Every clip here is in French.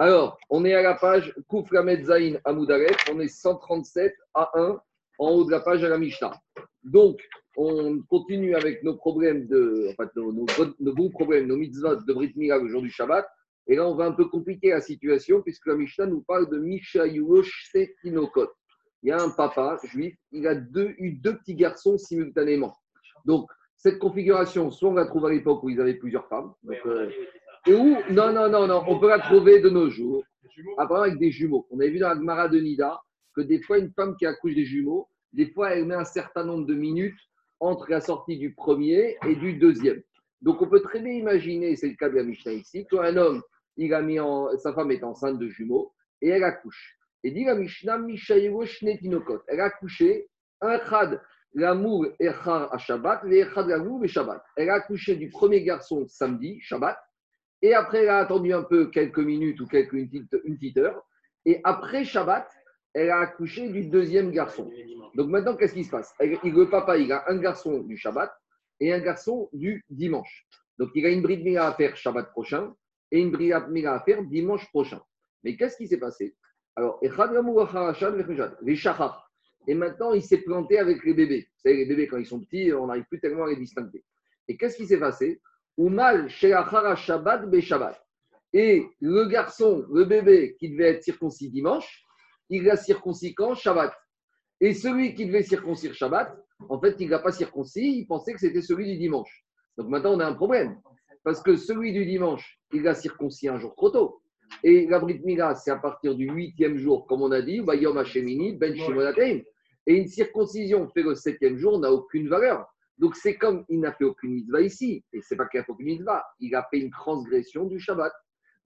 Alors, on est à la page Kouflamet Zain Amoudaref, on est 137 à 1 en haut de la page à la Mishnah. Donc, on continue avec nos problèmes de, enfin, nos, nos, bons problèmes, nos mitzvot de Brit Mila le jour du Shabbat. Et là, on va un peu compliquer la situation puisque la Mishnah nous parle de Misha Setinokot. Il y a un papa juif, il a deux, eu deux petits garçons simultanément. Donc, cette configuration, soit on la trouve à l'époque où ils avaient plusieurs femmes. Euh, et où, non, non, non, non, on peut la trouver de nos jours. Apparemment avec des jumeaux. On avait vu dans la Gemara de Nida que des fois, une femme qui accouche des jumeaux, des fois, elle met un certain nombre de minutes entre la sortie du premier et du deuxième. Donc, on peut très bien imaginer, c'est le cas de la Mishnah ici, qu'un homme, il a mis en, sa femme est enceinte de jumeaux et elle accouche. Et dit la Mishnah, Shnettinokot. Elle a accouché un khad l'amour echar à Shabbat, l'echad l'amour et Shabbat. Elle a accouché du premier garçon samedi, Shabbat, et après elle a attendu un peu quelques minutes ou quelques une petite, heure, et après Shabbat, elle a accouché du deuxième garçon. Donc maintenant, qu'est-ce qui se passe? Le papa, il a un garçon du Shabbat et un garçon du dimanche. Donc il a une bride à faire Shabbat prochain et une bride à faire dimanche prochain. Mais qu'est-ce qui s'est passé? Alors, les shachar. Et maintenant, il s'est planté avec les bébés. Vous savez, les bébés, quand ils sont petits, on n'arrive plus tellement à les distinguer. Et qu'est-ce qui s'est passé? Oumal Shabbat Be Shabbat. Et le garçon, le bébé qui devait être circoncis dimanche, il l'a circoncis quand Shabbat? Et celui qui devait circoncire Shabbat, en fait, il ne l'a pas circoncis, il pensait que c'était celui du dimanche. Donc maintenant, on a un problème. Parce que celui du dimanche, il l'a circoncis un jour trop tôt. Et la Brit Mila, c'est à partir du huitième jour, comme on a dit, Yom Hashemini, Ben Et une circoncision fait le septième jour n'a aucune valeur. Donc c'est comme il n'a fait aucune mitzvah ici. Et c'est pas qu'il a fait aucune mitzvah, il a fait une transgression du Shabbat.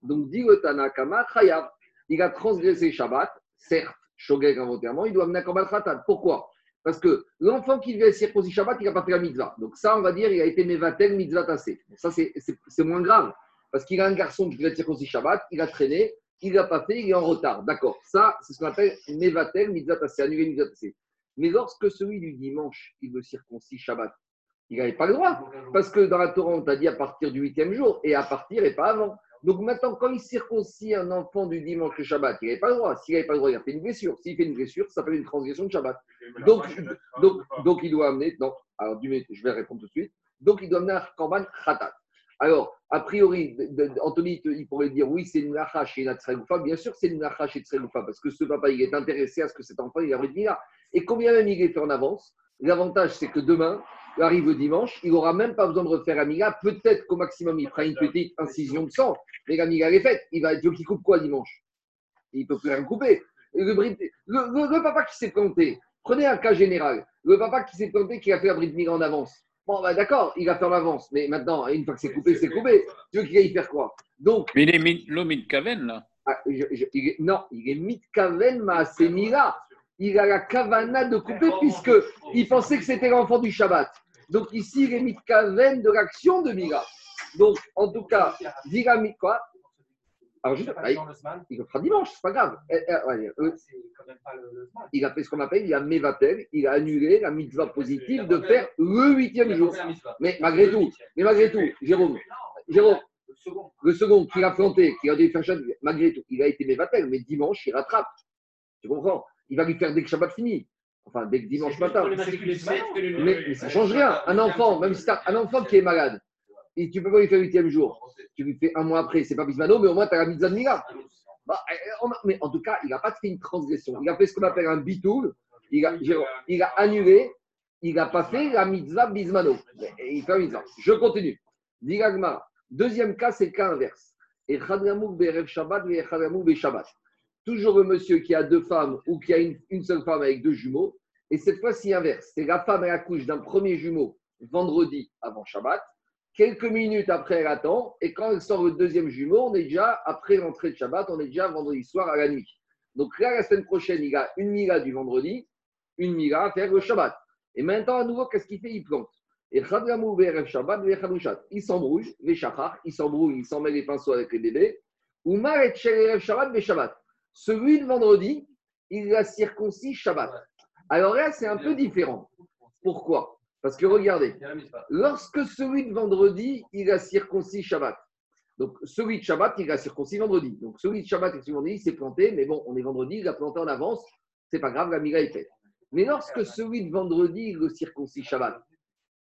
Donc dit le Tanakama Chayav, il a transgressé Shabbat, certes, Shogeg involontairement, il doit amener un Khatat. Pourquoi? Parce que l'enfant qui devait circoncire Shabbat, il n'a pas fait la mitzvah. Donc ça, on va dire, il a été Mevatel, mitzvah tassé. Ça, c'est moins grave. Parce qu'il a un garçon qui devait être circoncis Shabbat, il a traîné, il n'a pas fait, il est en retard. D'accord. Ça, c'est ce qu'on appelle Nevatel, Mitzvah annulé Mitzvah Mais lorsque celui du dimanche, il veut circoncis Shabbat, il n'avait pas le droit. Parce que dans la Torah, on t'a dit à partir du huitième jour, et à partir et pas avant. Donc maintenant, quand il circoncis un enfant du dimanche le Shabbat, il n'avait pas le droit. S'il n'avait pas le droit, il a fait une blessure. S'il fait une blessure, ça s'appelle une transgression de Shabbat. Donc, donc, donc, il doit amener. Non, alors je vais répondre tout de suite. Donc il doit amener un Korban Khatat. Alors, a priori, Anthony, il pourrait dire oui, c'est une lacha chez Natsregoufa. Bien sûr, c'est une lacha chez Natsregoufa parce que ce papa, il est intéressé à ce que cet enfant, il arrive Mila. Et combien même il est en avance, l'avantage, c'est que demain, arrive le dimanche, il n'aura même pas besoin de refaire Amiga. Peut-être qu'au maximum, il fera une petite incision de sang. Mais l'Amiga, elle est faite. Il va être qui coupe quoi dimanche? Il ne peut plus rien couper. Le, papa qui s'est planté, prenez un cas général. Le papa qui s'est planté, qui a fait la bride en avance Bon, bah, d'accord, il va faire l'avance. Mais maintenant, une fois que c'est coupé, c'est coupé. Tu veux qu'il aille faire quoi? Donc, Mais il est le mitkaven, là ah, Non, il est mitkaven, mais c'est Mira. Il a la kavana de couper, puisque il pensait que c'était l'enfant du Shabbat. Donc ici, il est mitkaven de l'action de Mira. Donc, en tout cas, dira quoi alors, juste, il, il, le fera dimanche, c'est pas grave. Il a fait ce qu'on appelle, il a mévatel, il a annulé la mitzvah positive de faire le huitième jour. Mais malgré tout, mais malgré tout, Jérôme, Jérôme, le second qu'il a planté, qui a dû faire malgré tout, il a été mévatel, mais dimanche, il rattrape. Tu comprends? Il va lui faire dès que Shabbat finit. Enfin, dès que dimanche matin. Mais, ça ne change rien. Un enfant, même si tu as un enfant qui est malade, et tu peux pas lui faire le huitième jour. Tu lui fais un mois après, c'est pas Bismano, mais au moins tu as la mitzvah de Mila. Bah, eh, mais en tout cas, il n'a pas fait une transgression. Il a fait ce qu'on appelle un bitoul. Il a, il a annulé. Il n'a pas fait la mitzvah bismano. Il fait la mitzvah. Je continue. Deuxième cas, c'est le cas inverse. Et Shabbat et Shabbat. Toujours le monsieur qui a deux femmes ou qui a une, seule femme avec deux jumeaux. Et cette fois-ci inverse. C'est la femme, elle accouche d'un premier jumeau vendredi avant Shabbat Quelques minutes après, elle attend. Et quand elle sort le deuxième jumeau, on est déjà, après l'entrée de Shabbat, on est déjà vendredi soir à la nuit. Donc là, la semaine prochaine, il a une mila du vendredi, une mila à faire le Shabbat. Et maintenant, à nouveau, qu'est-ce qu'il fait? Il plante. Et Shabbat, il s'embrouille, il s'embrouille, il s'en met les pinceaux avec les bébés. Ou Shabbat, Shabbat. Celui de vendredi, il a circoncis Shabbat. Alors là, c'est un peu différent. Pourquoi? Parce que regardez, lorsque celui de vendredi, il a circoncis Shabbat, Donc, celui de Shabbat, il a circoncis vendredi. Donc, celui de Shabbat, et vendredi, il s'est planté, mais bon, on est vendredi, il a planté en avance, c'est pas grave, la miga est faite. Mais lorsque celui de vendredi, il le circoncis Shabbat,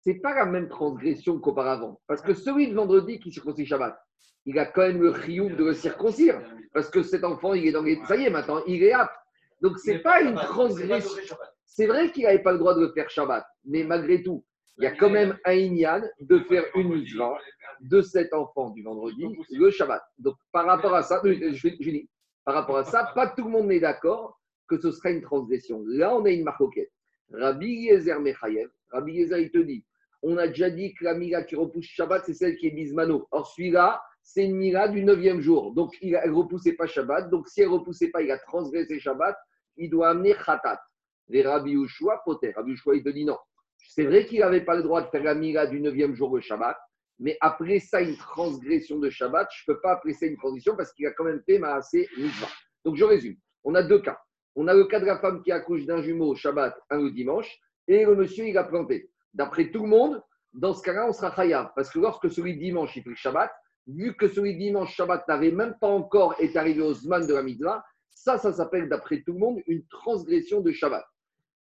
c'est pas la même transgression qu'auparavant. Parce que celui de vendredi qui circoncis Shabbat, il a quand même le chioum de le circoncire. Parce que cet enfant, il est dans les. Ça y est, maintenant, il est apte. Donc, c'est pas une transgression. C'est vrai qu'il n'avait pas le droit de le faire Shabbat, mais malgré tout, il y a quand même un Inyan de faire une mitzvah de cet enfant du vendredi, le Shabbat. Donc, par rapport à ça, je, dis, par rapport à ça, pas tout le monde n'est d'accord que ce sera une transgression. Là, on a une marcoquette. Rabbi Yezer Mechayev, Rabbi Yezer, il te dit, on a déjà dit que la mila qui repousse Shabbat, c'est celle qui est bismano. Or, celui-là, c'est une mila du neuvième jour. Donc, il ne repoussait pas Shabbat. Donc, si elle ne repoussait pas, il a transgressé Shabbat, il doit amener Khatat. Les Rabbi Ushua, Poter. Rabbi Ushua, il te dit non. C'est vrai qu'il n'avait pas le droit de faire la mila du neuvième jour le Shabbat, mais après ça, une transgression de Shabbat, je ne peux pas appeler ça une transgression parce qu'il a quand même fait Maasé Mitzvah. Donc, je résume. On a deux cas. On a le cas de la femme qui accouche d'un jumeau au Shabbat, un le dimanche, et le monsieur, il a planté. D'après tout le monde, dans ce cas-là, on sera chayav. Parce que lorsque celui de dimanche, il fait le Shabbat, vu que celui de dimanche Shabbat n'avait même pas encore été arrivé au Zman de la Mitzvah, ça, ça s'appelle, d'après tout le monde, une transgression de Shabbat.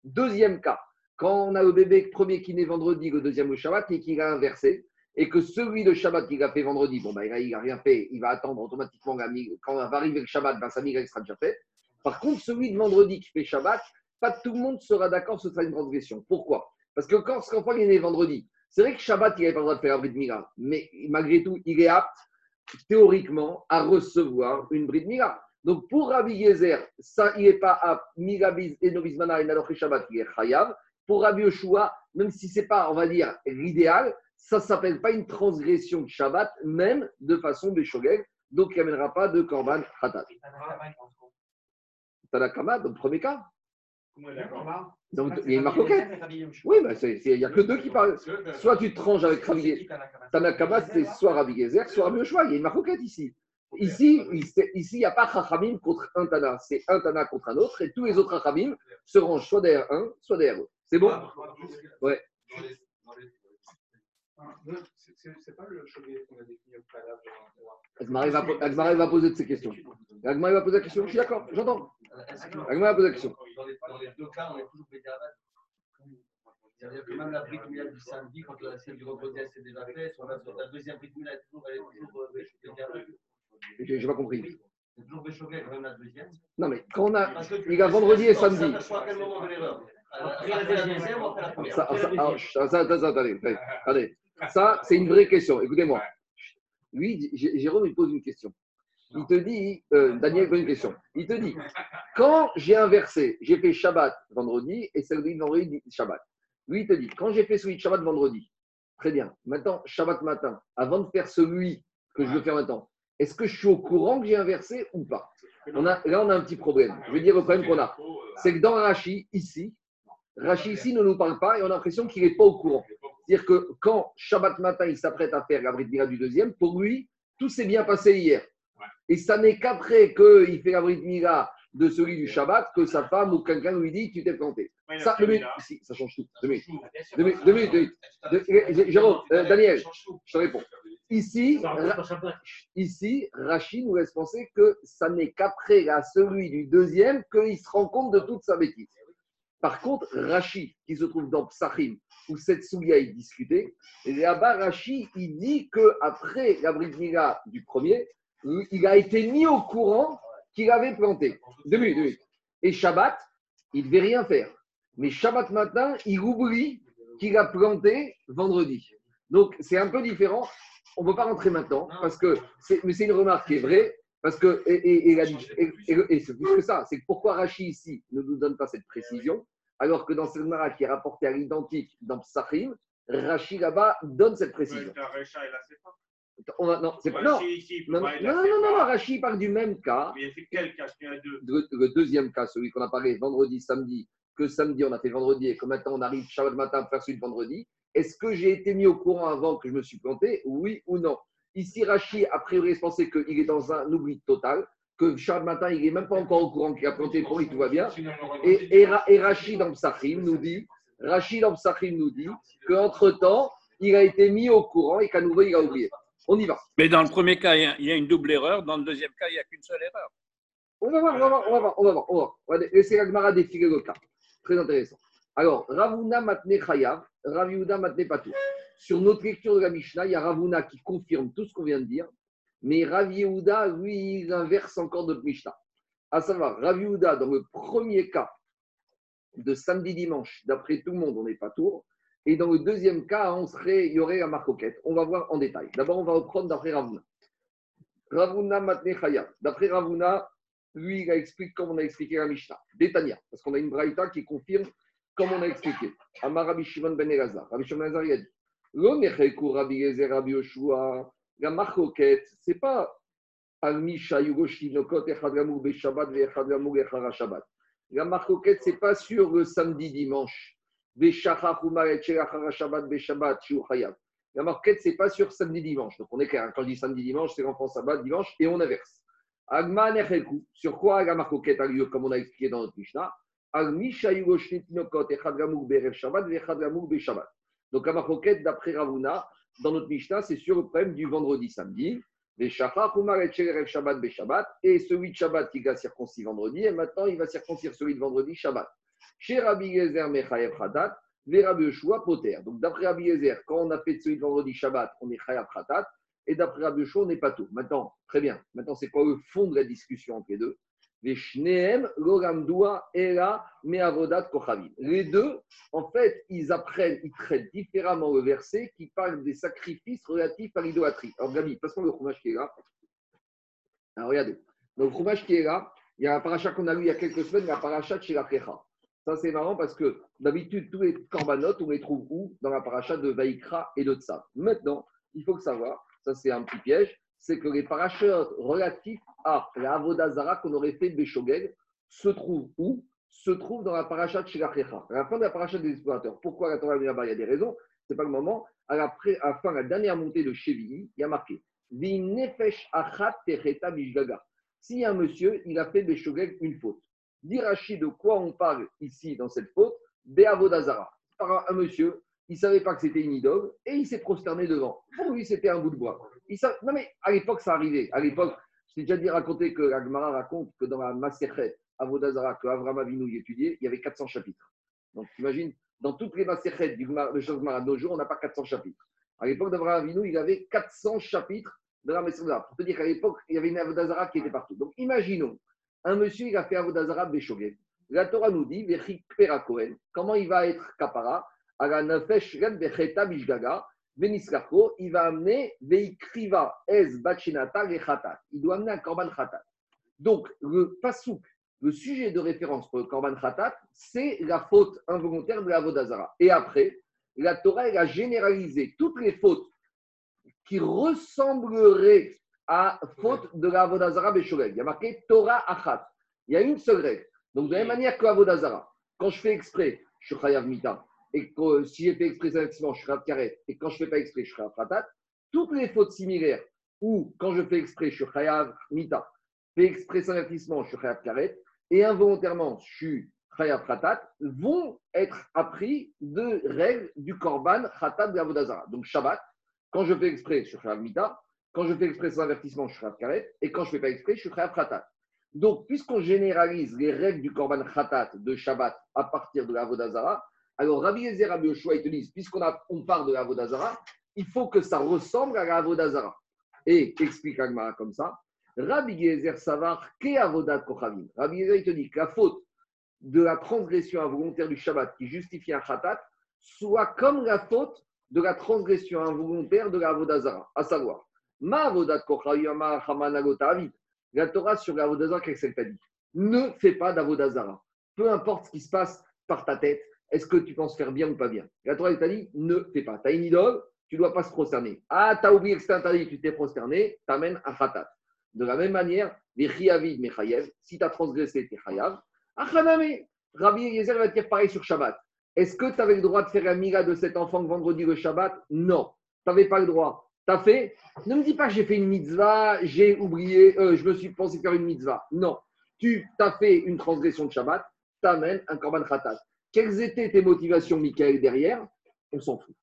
Deuxième cas, quand on a le bébé premier qui naît vendredi, le deuxième au Shabbat, et qu'il a inversé, et que celui de Shabbat qu'il a fait vendredi, bon, ben, il n'a rien fait, il va attendre automatiquement, quand va arriver le Shabbat, ben, sa migra sera déjà faite. Par contre, celui de vendredi qui fait Shabbat, pas tout le monde sera d'accord, ce sera une transgression. Pourquoi? Parce que quand ce enfant est né vendredi, c'est vrai que Shabbat, il n'avait pas le droit de faire un brit mila, mais malgré tout, il est apte, théoriquement, à recevoir une brit mila. Donc pour Rabbi Yezer, ça, il n'est pas apte, Migabiz et Novismana et Shabbat, il est chayav. Pour Rabbi Yoshua, même si ce n'est pas, on va dire, l'idéal, ça ne s'appelle pas une transgression de Shabbat, même de façon béchogeg, donc il n'amènera pas de Korban Khatat. Tanakama, dans le premier cas. Donc, il y a une marcoquette. Oui, mais il n'y a que deux qui parlent. Soit tu te ranges avec Rabbi Gezer. Tanakama, c'est soit Rabbi Gezer, soit Rabbi. Il y a une marcoquette ici. Ici, ici, il n'y a pas Chachamim contre un Tana. C'est un Tana contre un autre. Et tous les autres Chachamim se rangent soit derrière un, soit derrière l'autre. C'est bon? Ouais. C'est pas le chevet qu'on a défini au préalable. Va poser de ces questions. Agmara va poser la question. Je suis d'accord, j'entends. Agmara va poser la question. Dans les, dans les deux cas, on est toujours Bédiabat. C'est-à-dire que même la bride du samedi, quand la celle du vendredi s'est déjà sur la, deuxième bride elle est toujours, elle est toujours Bédiabat. Je n'ai pas compris. C'est toujours Béchoguet, quand même la deuxième. Non, mais quand on a. Il y a vendredi et samedi. À quel moment de l'erreur ça, ça, ça, attendez, attendez. Ça, c'est une vraie question. Écoutez-moi. Lui, Jérôme, il pose une question. Il te dit, euh, Daniel pose une question. Il te dit, quand j'ai inversé, j'ai fait Shabbat vendredi et de vendredi Shabbat. Lui, il te dit, quand j'ai fait celui de Shabbat vendredi, très bien. Maintenant, Shabbat matin, avant de faire celui que je veux faire maintenant, est-ce que je suis au courant que j'ai inversé ou pas? Là, on a un petit problème. Je veux dire le problème qu'on a. C'est que dans Rashi, ici, Rashi ici ne nous parle pas et on a l'impression qu'il n'est pas au courant. C'est-à-dire que quand Shabbat matin, il s'apprête à faire la Brit Mila du deuxième, pour lui, tout s'est bien passé hier. Et ça n'est qu'après qu'il fait la Brit Mila de celui du Shabbat que sa femme ou quelqu'un lui dit Tu t'es planté. ça, ça change tout. Deux minutes. Deux minutes. Jérôme, euh, Daniel, je te réponds. Ici, ici, Rachid nous laisse penser que ça n'est qu'après à celui du deuxième qu'il se rend compte de toute sa bêtise. Par contre, Rachid, qui se trouve dans Psachim, où cette souilla est discutée, là-bas, Rachid, il dit qu'après la Mila du premier, il a été mis au courant qu'il avait planté. Deux minutes, deux minutes. Et Shabbat, il ne devait rien faire. Mais Shabbat matin, il oublie qu'il a planté vendredi. Donc, c'est un peu différent. On ne peut pas rentrer maintenant, parce que mais c'est une remarque qui est vraie. Parce que, et, et, c'est plus que ça, c'est pourquoi Rachid ici ne nous donne pas cette précision, alors que dans cette Mara qui est rapportée à l'identique dans Psachim, Rachid là-bas donne cette précision. On non, c'est pas. Non, non, non, non, parle du même cas. Mais c'est quel cas? Le, deuxième cas, celui qu'on a parlé vendredi, samedi, que samedi on a fait vendredi et que maintenant on arrive Shabbat matin pour faire celui de vendredi. Est-ce que j'ai été mis au courant avant que je me suis planté? Oui ou non? Ici, Rachid, a priori, pensait qu'il est dans un oubli total, que chaque matin, il n'est même pas encore au courant qu'il a planté pour lui, tout va bien. Et, et, Rachid dans Psachim nous dit, Rachid dans Psachim nous dit qu'entre-temps, il a été mis au courant et qu'à nouveau, il a oublié. On y va. Mais dans le premier cas, il y a- une double erreur. Dans le deuxième cas, il n'y a qu'une seule erreur. On va voir, on va voir, on va voir, on va voir. On va, voir. On va laisser l'Agmara défiler le cas. Très intéressant. Alors, Ravuna Matne Chayav, Rav Yehuda Matne Patou. Sur notre lecture de la Mishnah, il y a Ravuna qui confirme tout ce qu'on vient de dire, mais Rav Yehuda, lui, il inverse encore notre Mishnah. À savoir, Rav Yehuda, dans le premier cas de samedi-dimanche, d'après tout le monde, on n'est pas tour. Et dans le deuxième cas, on serait, il y aurait la marcoquette. On va voir en détail. D'abord, on va reprendre d'après Ravuna. Ravuna Matne. D'après Ravuna, lui, il explique comme on a expliqué la Mishnah. Détania, parce qu'on a une braïta qui confirme comme on a expliqué. Amar Rabbi Shimon ben Elazar. Rabbi Shimon ben Elazar, il a dit Rabbi Yoshua. La marcoquette, c'est pas al Misha Yugoshi Nokot Echad Gamour Echara Shabbat. La marcoquette, c'est pas sur le samedi dimanche. Shabbat. La marquette, c'est pas sur samedi dimanche. Donc on est clair. hein. Quand je dis samedi dimanche, c'est l'enfant sabbat dimanche et on inverse. Agma Necheku. Sur quoi la marcoquette a lieu, comme on a expliqué dans notre Mishnah? Al Misha Yugoshi Nokot Echad Gamour Berev Shabbat Ve'echad Gamour Beshabbat. Donc la marcoquette, d'après Ravuna, dans notre Mishnah, c'est sur le problème du vendredi samedi. Les Shelerev Shabbat Beshabbat. Et celui de Shabbat qui va circoncis vendredi. Et maintenant, il va circoncire celui de vendredi Shabbat. Chez Rabbi Gezer Mechayev Hadat. Donc d'après Rabbi Gezer, quand on a fait celui de vendredi Shabbat, on est Chayav Hatat. Et d'après Rabbi Yoshua, on n'est pas tout. Maintenant, très bien. Maintenant, c'est quoi le fond de la discussion entre les deux? Les deux, en fait, ils apprennent, ils traitent différemment le verset qui parle des sacrifices relatifs à l'idolâtrie. Alors, Gabi, passe-moi le chômage qui est là. Alors, regardez. Donc, le chômage qui est là, il y a un paracha qu'on a lu il y a quelques semaines, la paracha de Shirakecha. Ça, c'est marrant parce que d'habitude, tous les corbanotes, on les trouve où? Dans la paracha de Vaikra et de Tsav. Maintenant, il faut savoir, ça c'est un petit piège, c'est que les parachutes relatifs à la Avodazara qu'on aurait fait Beshogeg se trouvent où? Se trouvent dans la paracha de Shirakecha, à la fin de la paracha des explorateurs. Pourquoi la Torah là-bas Il y a des raisons. C'est pas le moment. À la, pré- à la fin, la dernière montée de Chevilly, il y a marqué nefesh achat techeta. Si un monsieur, il a fait Beshogeg une faute. Dirachi, de quoi on parle ici dans cette faute Be'avodazara. Par un monsieur, il savait pas que c'était une idole et il s'est prosterné devant. Pour lui, c'était un bout de bois. Non, mais à l'époque, ça arrivait. À l'époque, je t'ai déjà dit raconter que Agmara raconte que dans la Maserhet, Avodazara, que Avram Avinu y étudiait, il y avait 400 chapitres. Donc, t'imagines, dans toutes les Maserhet du Gemara- de nos jours, on n'a pas 400 chapitres. À l'époque d'Avram Avinu, il avait 400 chapitres de la Maserhet. Pour te dire qu'à l'époque, il y avait une Avodazara qui était partout. Donc, imaginons, un monsieur, il a fait Avodazara Beshogeg. La Torah nous dit, Kohen, comment il va être kapara? À la Nefesh Ren Vecheta Bishgaga, Veniskarko, il va amener Veikriva Es Bachinata Rechatat. Il doit amener un Korban Khatat. Donc, le pasouk, le sujet de référence pour le Korban Khatat, c'est la faute involontaire de la Vodazara. Et après, la Torah, elle a généralisé toutes les fautes qui ressembleraient à faute de la Vodazara Beshogeg. Il y a marqué Torah Achat. Il y a une seule règle. Donc, de la même manière que la Vodazara, quand je fais exprès, je suis Chayav Mita. Et que si j'ai fait exprès effectivement, je suis Chayav Karet. Et quand je ne fais pas exprès, je Chayav Khatat. Toutes les fautes similaires, ou quand je fais exprès, je suis Chayav Mita. Fais exprès sans avertissement, je suis Chayav Karet. Et involontairement, je suis Chayav Khatat, vont être appris de règles du Korban Khatat de la Vodazara. Donc, Shabbat, quand je fais exprès, je suis Chayav Mita. Quand je fais exprès sans avertissement, je suis Chayav Karet. Et quand je ne fais pas exprès, je suis Chayav Khatat. Donc, puisqu'on généralise les règles du Korban Khatat de Shabbat à partir de la Vodazara, alors Rabbi Yezer, Rabbi Yoshua, ils te disent, puisqu'on on part de la Vodazara, il faut que ça ressemble à la Vodazara. Et explique Agmara comme ça, Rabbi Yezer Savar, qu'est Avodat Kochavim Rabbi Yezer, il te dit que la faute de la transgression involontaire du Shabbat qui justifie un Khatat soit comme la faute de la transgression involontaire de la Vodazara, à savoir, Ma Avodat Kochavim, Ma. La Torah sur la Vodazara, qu'est-ce qu'elle t'a dit? Ne fais pas d'Avodazara. Peu importe ce qui se passe par ta tête, est-ce que tu penses faire bien ou pas bien? La Torah t'a dit Ne fais pas. Tu as une idole, tu ne dois pas se prosterner. Ah, tu as oublié que c'était interdit, tu t'es prosterné, t'amènes un khatat. De la même manière, les mechayev, si tu as transgressé, tu es chayav. Achaname, Rabbi Yezer va dire pareil sur Shabbat. Est-ce que tu avais le droit de faire la mira de cet enfant vendredi le Shabbat? Non. Tu n'avais pas le droit. Tu as fait? Ne me dis pas j'ai fait une mitzvah, j'ai oublié, euh, je me suis pensé faire une mitzvah. Non. Tu as fait une transgression de Shabbat, tu amènes un korban khatat. Quelles étaient tes motivations, Michael, derrière? On s'en fout.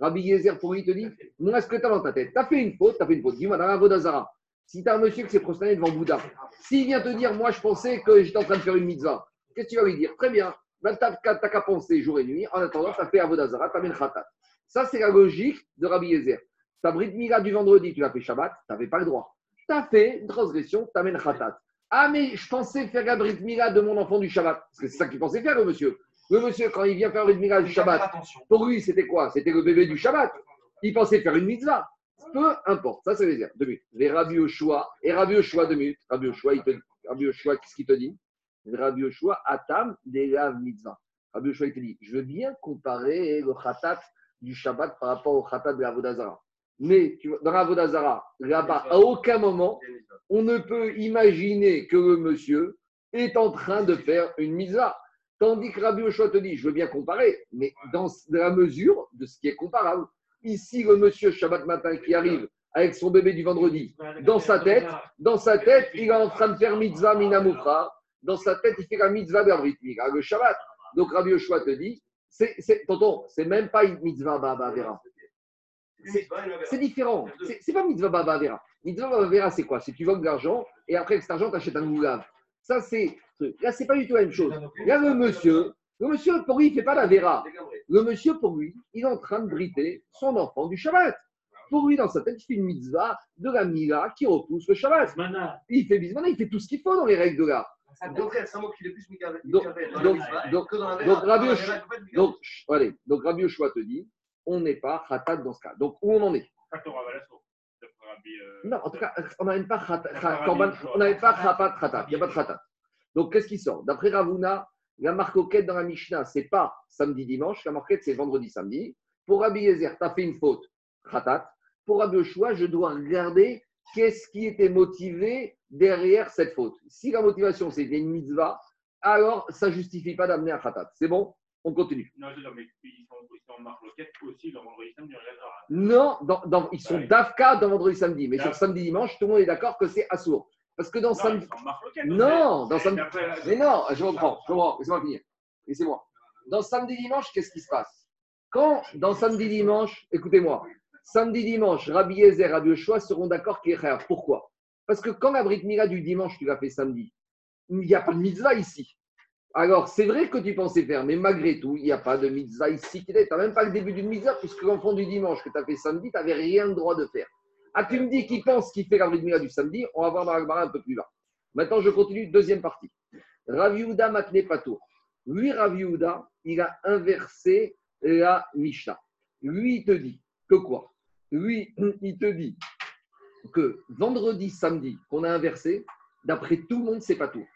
Rabbi Yezer, il te dit Moi, ce que tu as dans ta tête, tu as fait une faute, tu as fait une faute. Dis-moi, dans Vodazara, si tu as un monsieur qui s'est prosterné devant Bouddha, s'il vient te dire Moi, je pensais que j'étais en train de faire une mitzvah, qu'est-ce que tu vas lui dire? Très bien, ben, tu n'as qu'à penser jour et nuit. En attendant, tu as fait Avodazara, tu as mis le khatat. Ça, c'est la logique de Rabbi Yezer. Ta Brit Mila du vendredi, tu l'as fait Shabbat, tu n'avais pas le droit. Tu as fait une transgression, tu amènes khatat. Ah, mais je pensais faire la Brit Mila de mon enfant du Shabbat. Parce que c'est ça qu'il pensait faire, le monsieur. Le monsieur, quand il vient faire une mitzvah du Shabbat, pour lui, c'était quoi? C'était le bébé du Shabbat. Il pensait faire une mitzvah. Peu importe, ça, c'est les dire. Deux minutes. Les Rabbi Oshua, et Rabbi Oshua, deux minutes. Rabbi Oshua, il te, Rabbi Oshua, qu'est-ce qu'il te dit? Rabbi Oshua, Atam, la mitzvah. Rabbi Oshua, il te dit, je veux bien comparer le khatat du Shabbat par rapport au khatat de la Vodazara. Mais tu vois, dans la Vodazara, là-bas, à aucun moment, on ne peut imaginer que le monsieur est en train de faire une mitzvah. Tandis que Rabbi Oshua te dit, je veux bien comparer, mais dans la mesure de ce qui est comparable. Ici, le monsieur Shabbat matin qui arrive avec son bébé du vendredi, dans sa tête, dans sa tête, il est en train de faire mitzvah minamufra. Dans sa tête, il fait la mitzvah d'Abrit le Shabbat. Donc Rabbi Oshua te dit, c'est, tonton, c'est même pas une mitzvah Baba Vera. C'est différent. C'est, pas mitzvah Baba Vera. Mitzvah Baba Vera, c'est quoi? C'est tu voles de l'argent et après, avec cet argent, tu achètes un moulave. Ça, c'est. Là, c'est pas du tout la même chose. Là, le monsieur, le monsieur, pour lui, il ne fait pas la vera. Le monsieur, pour lui, il est en train de briter son enfant du Shabbat. Pour lui, dans sa tête, il fait une mitzvah de la Mila qui repousse le Shabbat. Il fait bismana, il fait tout ce qu'il faut dans les règles de l'art. Donc, plus donc, donc, donc, donc, Rabbi te dit, on n'est pas khatat dans ce cas. Donc, où on en est? Non, en tout cas, on n'avait pas on n'avait pas khatat, il n'y a pas de khatat. Donc, qu'est-ce qui sort? D'après Ravuna, la marcoquette dans la Mishnah, c'est pas samedi-dimanche, la marquette, c'est vendredi-samedi. Pour Rabbi Yezer, tu as fait une faute, khatat. Pour Rabbi je dois regarder qu'est-ce qui était motivé derrière cette faute. Si la motivation, c'était une mitzvah, alors ça ne justifie pas d'amener un khatat. C'est bon? On continue. Non, mais ils sont, en aussi dans vendredi samedi. Non, dans, ils sont d'Afka dans vendredi samedi. Mais sur samedi dimanche, tout le monde est d'accord que c'est assourd. Parce que dans samedi. Non, dans samedi. Mais non, je reprends, je reprends, laissez-moi finir. Laissez-moi. Dans samedi dimanche, qu'est-ce qui se passe? Quand dans samedi dimanche, écoutez-moi, samedi dimanche, Rabbi Yezer et Rabbi Yoshua seront d'accord qu'il est Pourquoi? Parce que quand la Brit Mila du dimanche, tu l'as fait samedi, il n'y a pas de mitzvah ici. Alors, c'est vrai que tu pensais faire, mais malgré tout, il n'y a pas de mitzvah ici. Tu n'as même pas le début d'une mitzvah, puisque l'enfant du dimanche que tu as fait samedi, tu n'avais rien de droit de faire. Ah, tu me dis qu'il pense qu'il fait la Mila du samedi, on va voir dans la un peu plus bas. Maintenant, je continue, deuxième partie. Raviouda Matne Patour. Lui, Raviouda, il a inversé la Mishnah. Lui, il te dit que quoi? Lui, il te dit que vendredi, samedi, qu'on a inversé, d'après tout le monde, c'est Patour.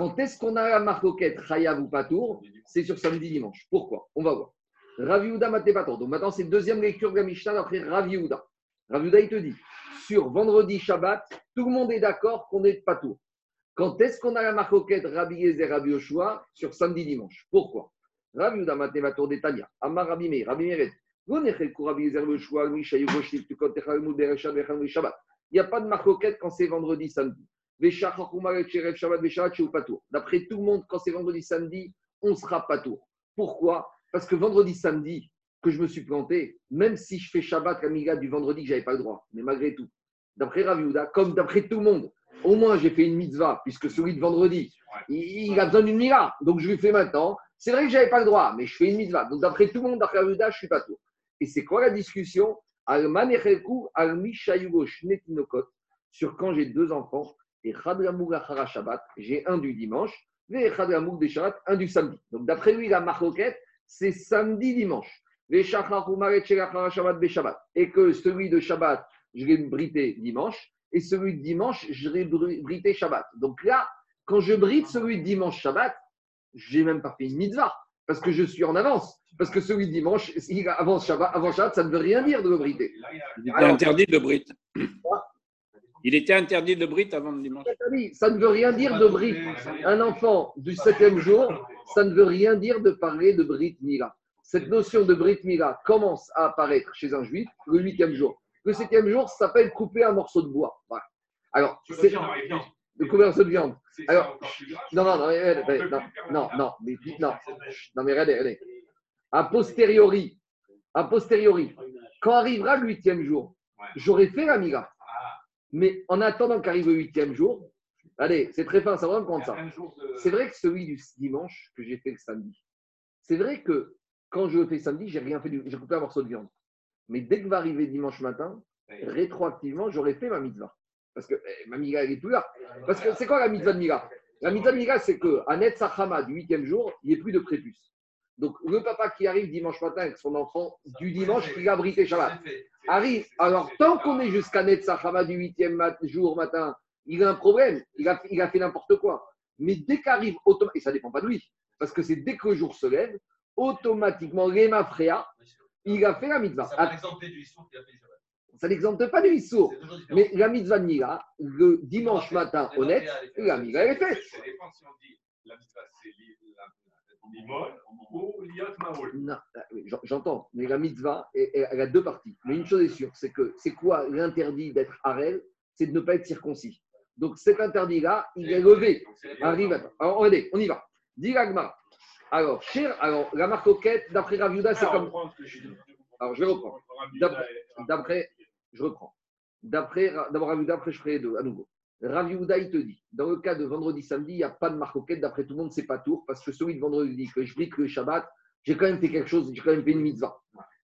Quand est-ce qu'on a la marcoquette Chayav ou Patour C'est sur samedi, dimanche. Pourquoi On va voir. Raviouda Matne Patour. Donc maintenant, c'est deuxième lecture de la Mishnah d'après Raviouda. Raviouda, il te dit sur vendredi Shabbat, tout le monde est d'accord qu'on est Patour. Quand est-ce qu'on a la marcoquette Rabbi Yezer Rabbi Yoshua sur samedi dimanche Pourquoi Raviouda Matne Patour d'Etania. Amar Rabbi Meir. Rabbi Meir il n'y a pas de marcoquette quand c'est vendredi, samedi. D'après tout le monde, quand c'est vendredi, samedi, on sera pas tour. Pourquoi? Parce que vendredi, samedi, que je me suis planté, même si je fais Shabbat Amiga du vendredi, je n'avais pas le droit. Mais malgré tout, d'après Raviouda, comme d'après tout le monde, au moins j'ai fait une mitzvah, puisque celui de vendredi, il, a besoin d'une mira. Donc je lui fais maintenant. C'est vrai que je n'avais pas le droit, mais je fais une mitzvah. Donc d'après tout le monde, d'après Raviouda, je ne suis pas tour. Et c'est quoi la discussion? Sur quand j'ai deux enfants et Shabbat, j'ai un du dimanche, et des Shabbat, un du samedi. Donc d'après lui, la marroquette, c'est samedi-dimanche. Et que celui de Shabbat, je l'ai brité dimanche, et celui de dimanche, je l'ai brité Shabbat. Donc là, quand je brite celui de dimanche Shabbat, je n'ai même pas fait une mitzvah, parce que je suis en avance. Parce que celui de dimanche, avant Shabbat, avant Shabbat, ça ne veut rien dire de le briter. Il était interdit de briter. Il était interdit de brite avant le dimanche. Ça ne veut rien dire de brite. Un enfant du septième jour, ça ne veut rien dire de parler de brite mila. Cette notion de Brit Mila commence à apparaître chez un juif le huitième jour. Le septième jour s'appelle couper un morceau de bois. Alors, c'est de couper un morceau de viande. Alors, non, non, non, non, non, non, mais non, non, mais regardez, regardez. A posteriori, a posteriori, quand arrivera le huitième jour, j'aurais fait la miga. Mais en attendant qu'arrive le huitième jour, allez, c'est très fin, ça va me prendre ça. C'est vrai que celui du dimanche que j'ai fait le samedi, c'est vrai que quand je le fais samedi, j'ai rien fait, j'ai coupé un morceau de viande. Mais dès que va arriver dimanche matin, rétroactivement, j'aurais fait ma mitzvah. Parce que eh, ma miga, elle est plus là. Parce que c'est quoi la mitzvah de miga La mitzvah de miga, c'est qu'à Net Sachama du huitième jour, il n'y ait plus de prépuce. Donc le papa qui arrive dimanche matin avec son enfant du dimanche, qui a abrité Shabbat, arrive. Alors tant qu'on est jusqu'à Net Sachama du huitième jour matin, il a un problème. Il a, il a fait n'importe quoi. Mais dès qu'arrive, et ça ne dépend pas de lui, parce que c'est dès que le jour se lève, automatiquement, Réma Fréa, il a fait la mitzvah. Ça va exempter du Issour qui a fait ça n'exempte pas du Issour. Mais la mitzvah de Mila, le dimanche matin honnête, la Mila, elle est faite. Ça dépend si on dit la mitzvah, c'est non, j'entends, mais la mitzvah, elle a deux parties. Mais une chose est sûre, c'est que c'est quoi l'interdit d'être harel? C'est de ne pas être circoncis. Donc cet interdit-là, il est levé. Arrive, alors, on y va. Dis alors, cher, alors, la marque coquette, d'après Raviuda, c'est comme. Alors, je vais reprendre. D'après, je reprends. D'après, d'abord Raviuda, après je ferai deux, à nouveau. Raviuda, il te dit, dans le cas de vendredi, samedi, il n'y a pas de marque coquette, d'après tout le monde, c'est pas tour, parce que celui de vendredi, que je que le Shabbat, j'ai quand même fait quelque chose, j'ai quand même fait une mitzvah.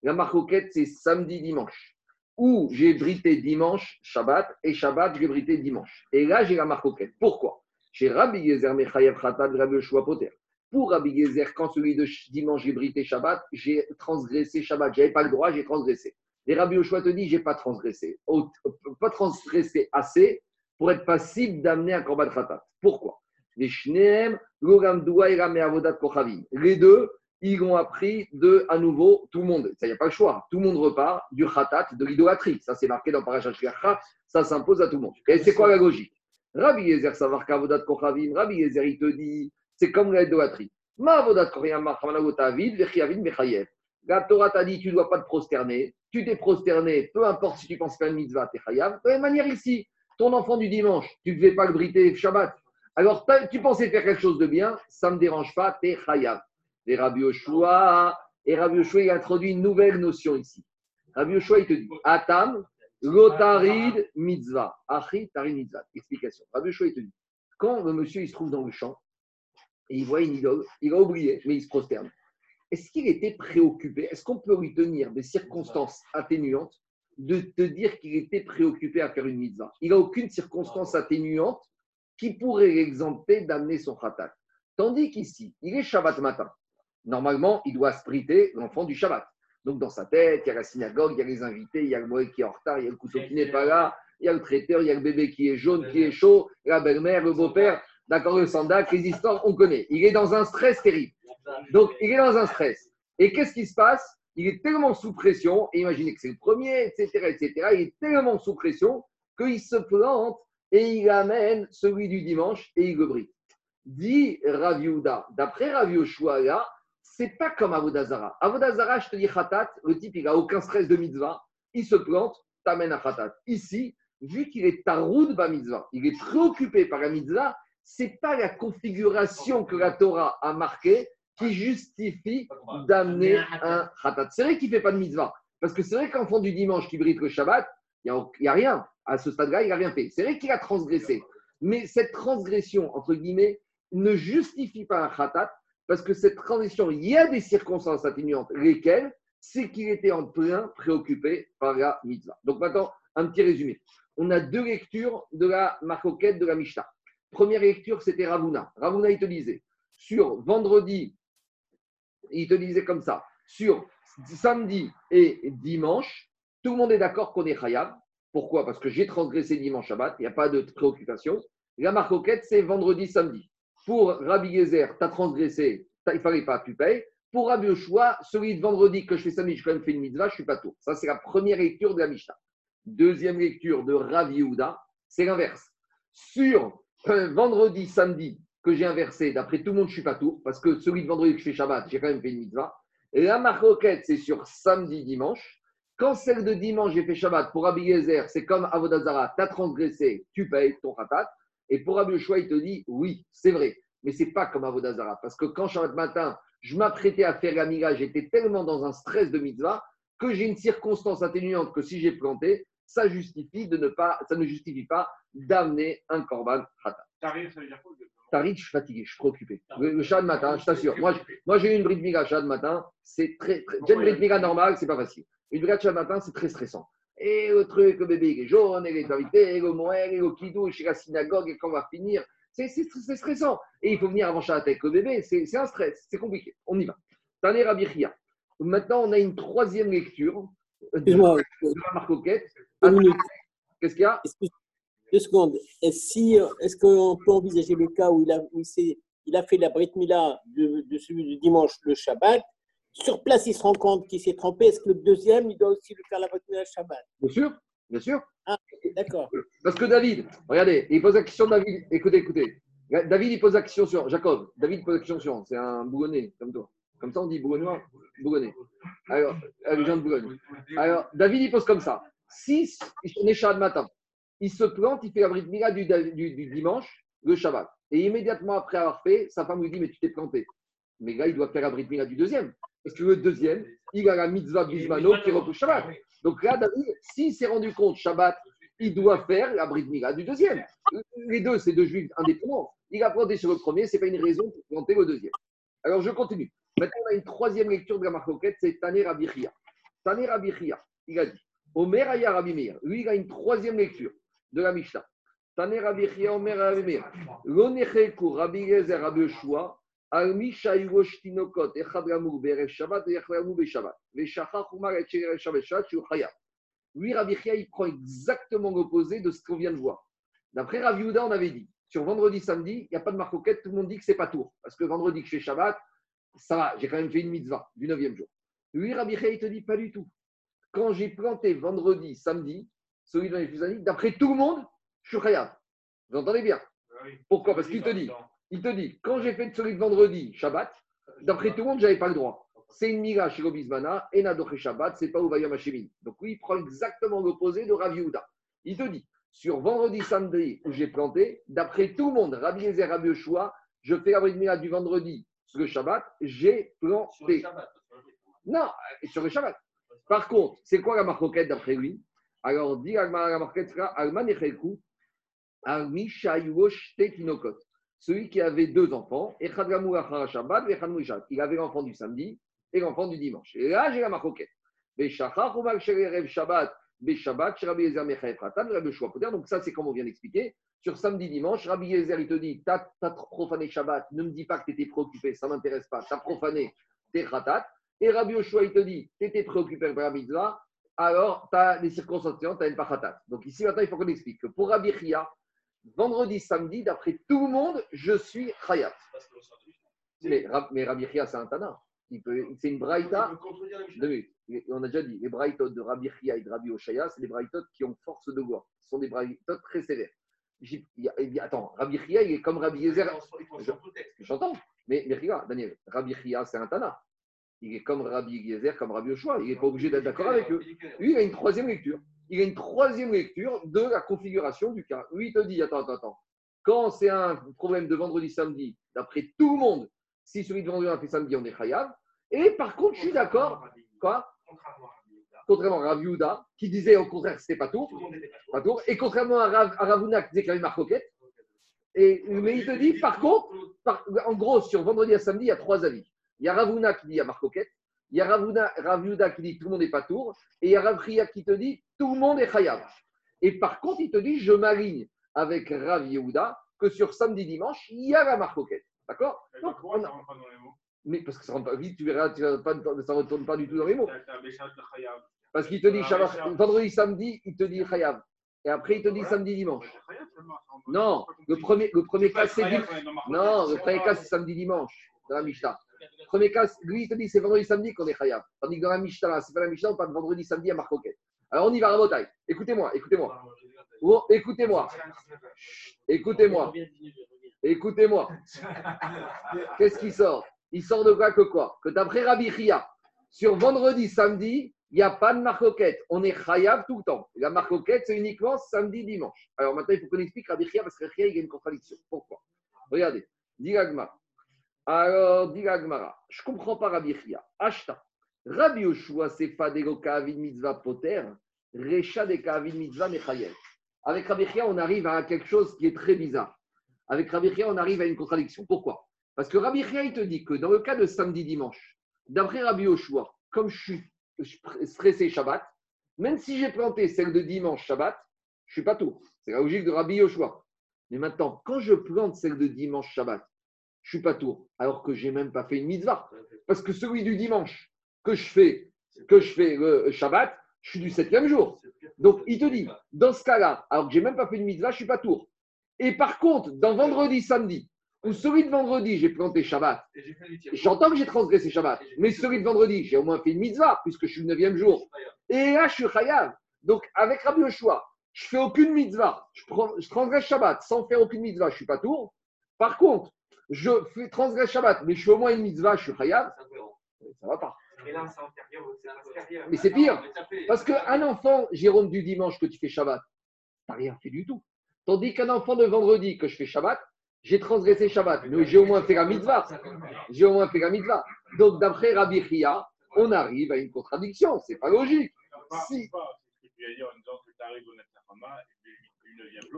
La marque coquette, c'est samedi, dimanche. Ou j'ai brité dimanche, Shabbat, et Shabbat, j'ai brité dimanche. Et là, j'ai la marque coquette. Pourquoi? Chez Rabbi Yezer Mechayev Khatad, Rabbi Poter. Pour Rabbi Gezer, quand celui de dimanche, j'ai brité Shabbat, j'ai transgressé Shabbat. Je n'avais pas le droit, j'ai transgressé. Et Rabbi Oshua te dit, j'ai pas transgressé. Pas transgressé assez pour être passible d'amener un korban khatat. Pourquoi? Les deux, ils ont appris de, à nouveau, tout le monde. Ça, n'y a pas le choix. Tout le monde repart du khatat, de l'idolâtrie. Ça, c'est marqué dans Parashat Ça s'impose à tout le monde. Et c'est quoi la logique? Rabbi Yezer savoir qu'avodat kochavim. Rabbi Yezer, il te dit, c'est comme l'idolâtrie. La Torah t'a dit tu ne dois pas te prosterner. Tu t'es prosterné, peu importe si tu penses faire une mitzvah, tu es chayav. De la même manière ici, ton enfant du dimanche, tu ne devais pas le briter Shabbat. Alors tu pensais faire quelque chose de bien, ça ne me dérange pas, tu es chayav. Et Rabbi Yoshua, et Rabbi Yoshua, il introduit une nouvelle notion ici. Rabbi Yoshua, il te dit Atam, lotarid mitzvah. Achi tarid mitzvah. Explication. Rabbi Yoshua, il te dit quand le monsieur il se trouve dans le champ, il voit une idole, il a oublié, mais il se prosterne. Est-ce qu'il était préoccupé? Est-ce qu'on peut lui tenir des circonstances atténuantes? De te dire qu'il était préoccupé à faire une mitzvah Il n'a aucune circonstance atténuante qui pourrait l'exempter d'amener son khatat. Tandis qu'ici, il est Shabbat matin. Normalement, il doit spriter l'enfant du Shabbat. Donc, dans sa tête, il y a la synagogue, il y a les invités, il y a le moé qui est en retard, il y a le couteau qui n'est pas là, il y a le traiteur, il y a le bébé qui est jaune, qui est chaud, la belle-mère, le beau-père. D'accord, le sandac, les histoires, on connaît. Il est dans un stress terrible. Donc, il est dans un stress. Et qu'est-ce qui se passe? Il est tellement sous pression, et imaginez que c'est le premier, etc., etc., il est tellement sous pression qu'il se plante et il amène celui du dimanche et il le brille. Dit Raviouda, d'après Ravioshua, là, c'est pas comme Avodazara. Avodazara, je te dis Khatat, le type, il n'a aucun stress de mitzvah, il se plante, t'amène à Khatat. Ici, vu qu'il est taroud ba mitzvah, il est préoccupé par la mitzvah, c'est pas la configuration que la Torah a marquée qui justifie d'amener un khatat. C'est vrai qu'il ne fait pas de mitzvah. Parce que c'est vrai qu'enfant du dimanche qui brille le Shabbat, il n'y a, rien. À ce stade-là, il n'a rien fait. C'est vrai qu'il a transgressé. Mais cette transgression, entre guillemets, ne justifie pas un khatat parce que cette transgression, il y a des circonstances atténuantes. Lesquelles? C'est qu'il était en plein préoccupé par la mitzvah. Donc maintenant, un petit résumé. On a deux lectures de la marcoquette de la Mishnah. Première lecture, c'était Ravuna. Ravuna, il te disait, sur vendredi, il te disait comme ça, sur samedi et dimanche, tout le monde est d'accord qu'on est Khayab. Pourquoi? Parce que j'ai transgressé dimanche Shabbat, il n'y a pas de préoccupation. La marcoquette, c'est vendredi, samedi. Pour Rabbi Gezer, tu as transgressé, il ne fallait pas, tu payes. Pour Rabbi Yoshua, celui de vendredi que je fais samedi, je quand même fait une mitzvah, je ne suis pas tout. Ça, c'est la première lecture de la Mishnah. Deuxième lecture de Rabbi Yehuda, c'est l'inverse. Sur vendredi, samedi, que j'ai inversé, d'après tout le monde, je suis pas tour, parce que celui de vendredi que je fais Shabbat, j'ai quand même fait une mitzvah. Et la marquette, c'est sur samedi, dimanche. Quand celle de dimanche, j'ai fait Shabbat, pour Rabbi Yezer, c'est comme Avodazara, tu as transgressé, tu payes ton khatat. Et pour Rabbi Yoshua, il te dit, oui, c'est vrai, mais c'est pas comme Avodazara. Parce que quand Shabbat matin, je m'apprêtais à faire la miga, j'étais tellement dans un stress de mitzvah que j'ai une circonstance atténuante que si j'ai planté, ça justifie de ne pas, ça ne justifie pas d'amener un korban khata. Tarif, ça veut dire quoi Je suis fatigué, je suis préoccupé. Le, le chat de matin, je t'assure. Moi, moi, j'ai eu une bride miga chat de matin, c'est très, très... J'ai une bride miga normale, c'est pas facile. Une bride chat de matin, c'est très stressant. Et le truc, le bébé il est jaune, et les invités, et le moël, et le kidou, chez la synagogue, et quand on va finir. C'est stressant. Et il faut venir avant Shabbat avec le bébé, c'est c'est un stress, c'est compliqué. On y va. Taner Rabbi Maintenant, on a une troisième lecture de de la marque. Qu'est-ce qu'il y a? Deux secondes. Est-ce si, qu'on peut envisager le cas où il a, où il s'est- il a fait la Brit Mila de, de celui du dimanche, le Shabbat Sur place, il se rend compte qu'il s'est trompé. Est-ce que le deuxième, il doit aussi le faire la Brit Mila le Shabbat? Bien sûr, bien sûr. D'accord. Parce que David, regardez, il pose la question David. Écoutez, écoutez. David, il pose la question sur Jacob. David pose la question sur. C'est un bougonnais, comme toi. Comme ça, on dit bougonnais. Bougonnais. Alors, euh, les gens de Boulogne. Alors, David, il pose comme ça. Si on est Shabbat matin, il se plante, il fait la bride mila du, du- du dimanche, le Shabbat. Et immédiatement après avoir fait, sa femme lui dit Mais tu t'es planté. Mais là, il doit faire la bride mila du deuxième. Parce que le deuxième, il a la mitzvah bismano qui repousse Shabbat. Donc là, David, s'il s'est rendu compte Shabbat, il doit faire la bride mila du deuxième. Les deux, c'est deux juifs indépendants. Il a planté sur le premier, ce n'est pas une raison pour planter le deuxième. Alors je continue. Maintenant, on a une troisième lecture de la marcoquette, c'est Taner Abichia. Taner Abichia, il a dit Omer Aya Rabbi Meir. Lui, il a une troisième lecture de la Mishnah. Taner Abichia, Omer Rabbi Meir. Lonecheku Rabbi Gezer Rabbi Yoshua. Al Misha Yugosh Tinokot, Echad Ramour Berev Shabbat, Echad Ramour Beshabbat. Veshachar Kumar et Shabbat Shabbat, Shu Chaya. Lui, Rabbi Chia, il prend exactement l'opposé de ce qu'on vient de voir. D'après Rabbi Yehuda, on avait dit, sur vendredi, samedi, il n'y a pas de marcoquette, tout le monde dit que c'est pas tour. Parce que vendredi que je fais Shabbat, ça va, j'ai quand même fait une mitzvah du neuvième jour. Lui, Rabbi Chia, il te dit pas du tout. Quand j'ai planté vendredi, samedi, celui dans les Fusanis, d'après tout le monde, je suis khayab. Vous entendez bien Pourquoi Parce qu'il te dit, il te dit, quand j'ai fait celui de vendredi, Shabbat, d'après tout le monde, je n'avais pas le droit. C'est une mira chez Robismana, et Nadoché Shabbat, c'est pas Ouvayam Hashemim. Donc lui, il prend exactement l'opposé de Rav Yehuda. Il te dit, sur vendredi, samedi, où j'ai planté, d'après tout le monde, Rabbi Yezer, Rabbi Yoshua, je fais la mira du vendredi, sur le Shabbat, j'ai planté. Non, sur le Shabbat. Par contre, c'est quoi la marcoquette d'après lui? Alors, dit Alman. Celui qui avait deux enfants. Il avait l'enfant du samedi et l'enfant du dimanche. Et là, j'ai la marcoquette. Donc, ça, c'est comme on vient d'expliquer. Sur samedi, dimanche, Rabbi Yezer, il te dit T'as as profané Shabbat, ne me dis pas que tu étais préoccupé, ça m'intéresse pas. Tu as profané tes Khatat. Et Rabbi Yoshua, il te dit, tu étais préoccupé par la alors tu as des circonstances, tu as une pachatat. Donc ici, maintenant, il faut qu'on explique que pour Rabbi Chia, vendredi, samedi, d'après tout le monde, je suis Khayat. Mais, mais Rabbi Chia, c'est un Tana. C'est une braïta. Deux On a déjà dit, les braïtotes de Rabbi Chia et de Rabbi Oshaya, c'est des braïtotes qui ont force de loi. Ce sont des braïtotes très sévères. Attends, Rabbi Chia, il est comme Rabbi Yezer. J'entends. Mais, mais regarde, Daniel, Rabbi Chia, c'est un Tana. Il est comme Rabbi Yezer, comme Rabbi Yoshua. Il n'est pas obligé d'être d'accord avec eux. Lui, il a une troisième lecture. Il a une troisième lecture de la configuration du cas. Lui, il te dit, attends, attends, attends. Quand c'est un problème de vendredi-samedi, d'après tout le monde, si celui de vendredi a fait samedi, on est khayab. Et par contre, je suis d'accord. Quoi? Contrairement à Rav Yehuda, qui disait au contraire que ce n'était pas tout. Pas tour. Et contrairement à, Rav, à Ravuna qui disait qu'il y avait marcoquette. Et, mais il te dit, par contre, par- en gros, sur vendredi à samedi, il y a trois avis. Il y a Ravuna qui dit a marcoquette. Il y a Ravuna, qui dit tout le monde n'est pas tour. Et il y a Rav Chia qui te dit tout le monde est chayav. Et par contre, il te dit je m'aligne avec Rav Yehuda que sur samedi, dimanche, il y a la marcoquette. D'accord? Donc, on a- Mais parce que ça rentre pas vite, tu verras, tu verras pas, ça ne retourne pas du tout dans les mots. Parce qu'il te dit vendredi, samedi, il te dit chayav. Et après, il te dit samedi, dimanche. Non, le premier, le premier cas, c'est dimanche. Non, le premier cas, c'est samedi, dimanche, dans la Mishnah. Premier cas, lui, il te dit c'est vendredi, samedi qu'on est chayav. Tandis que dans la Mishnah, c'est pas la Mishnah, on parle vendredi, samedi à Marcoquette. Alors, on y va à Rabotai. Écoutez-moi, écoutez-moi. Écoutez-moi, écoutez-moi, écoutez-moi. Qu'est-ce qui sort? Il sort de quoi que quoi? Que d'après Rabbi Chia, sur vendredi, samedi, il n'y a pas de marcoquette. On est chayav tout le temps. La marcoquette, c'est uniquement samedi, dimanche. Alors maintenant, il faut qu'on explique Rabbi Chia parce que y a une contradiction. Pourquoi? Regardez, dit Agmara. Alors, dit Agmara, je comprends pas Rabbi Chia. Ashta. Rabbi Yoshua sefa de ka'avid mitzvah poter, recha de ka'avid mitzvah mechayev. Avec Rabbi Chia, on arrive à quelque chose qui est très bizarre. Avec Rabbi Chia, on arrive à une contradiction. Pourquoi? Parce que Rabbi Chia, il te dit que dans le cas de samedi-dimanche, d'après Rabbi Yoshua, comme je suis stressé Shabbat, même si j'ai planté celle de dimanche Shabbat, je ne suis pas tout. C'est la logique de Rabbi Yoshua. Mais maintenant, quand je plante celle de dimanche Shabbat, je ne suis pas tour, alors que je n'ai même pas fait une mitzvah. Parce que celui du dimanche que je fais, que je fais le Shabbat, je suis du septième jour. Donc, il te dit, dans ce cas-là, alors que je n'ai même pas fait une mitzvah, je ne suis pas tour. Et par contre, dans vendredi, samedi, ou celui de vendredi, j'ai planté Shabbat, j'entends que j'ai transgressé Shabbat, mais celui de vendredi, j'ai au moins fait une mitzvah, puisque je suis le neuvième jour. Et là, je suis chayav. Donc, avec Rabbi Yoshua, je fais aucune mitzvah, je, je transgresse Shabbat sans faire aucune mitzvah, je ne suis pas tour. Par contre, je fais transgresse Shabbat, mais je fais au moins une mitzvah, je suis chayav. Ça va pas. Mais c'est pire. Parce qu'un enfant, Jérôme, du dimanche que tu fais Shabbat, tu n'as rien fait du tout. Tandis qu'un enfant de vendredi que je fais Shabbat, j'ai transgressé Shabbat, mais j'ai au moins fait la mitzvah. J'ai au moins fait la mitzvah. Donc, d'après Rabbi Chia, on arrive à une contradiction. C'est pas logique. Si...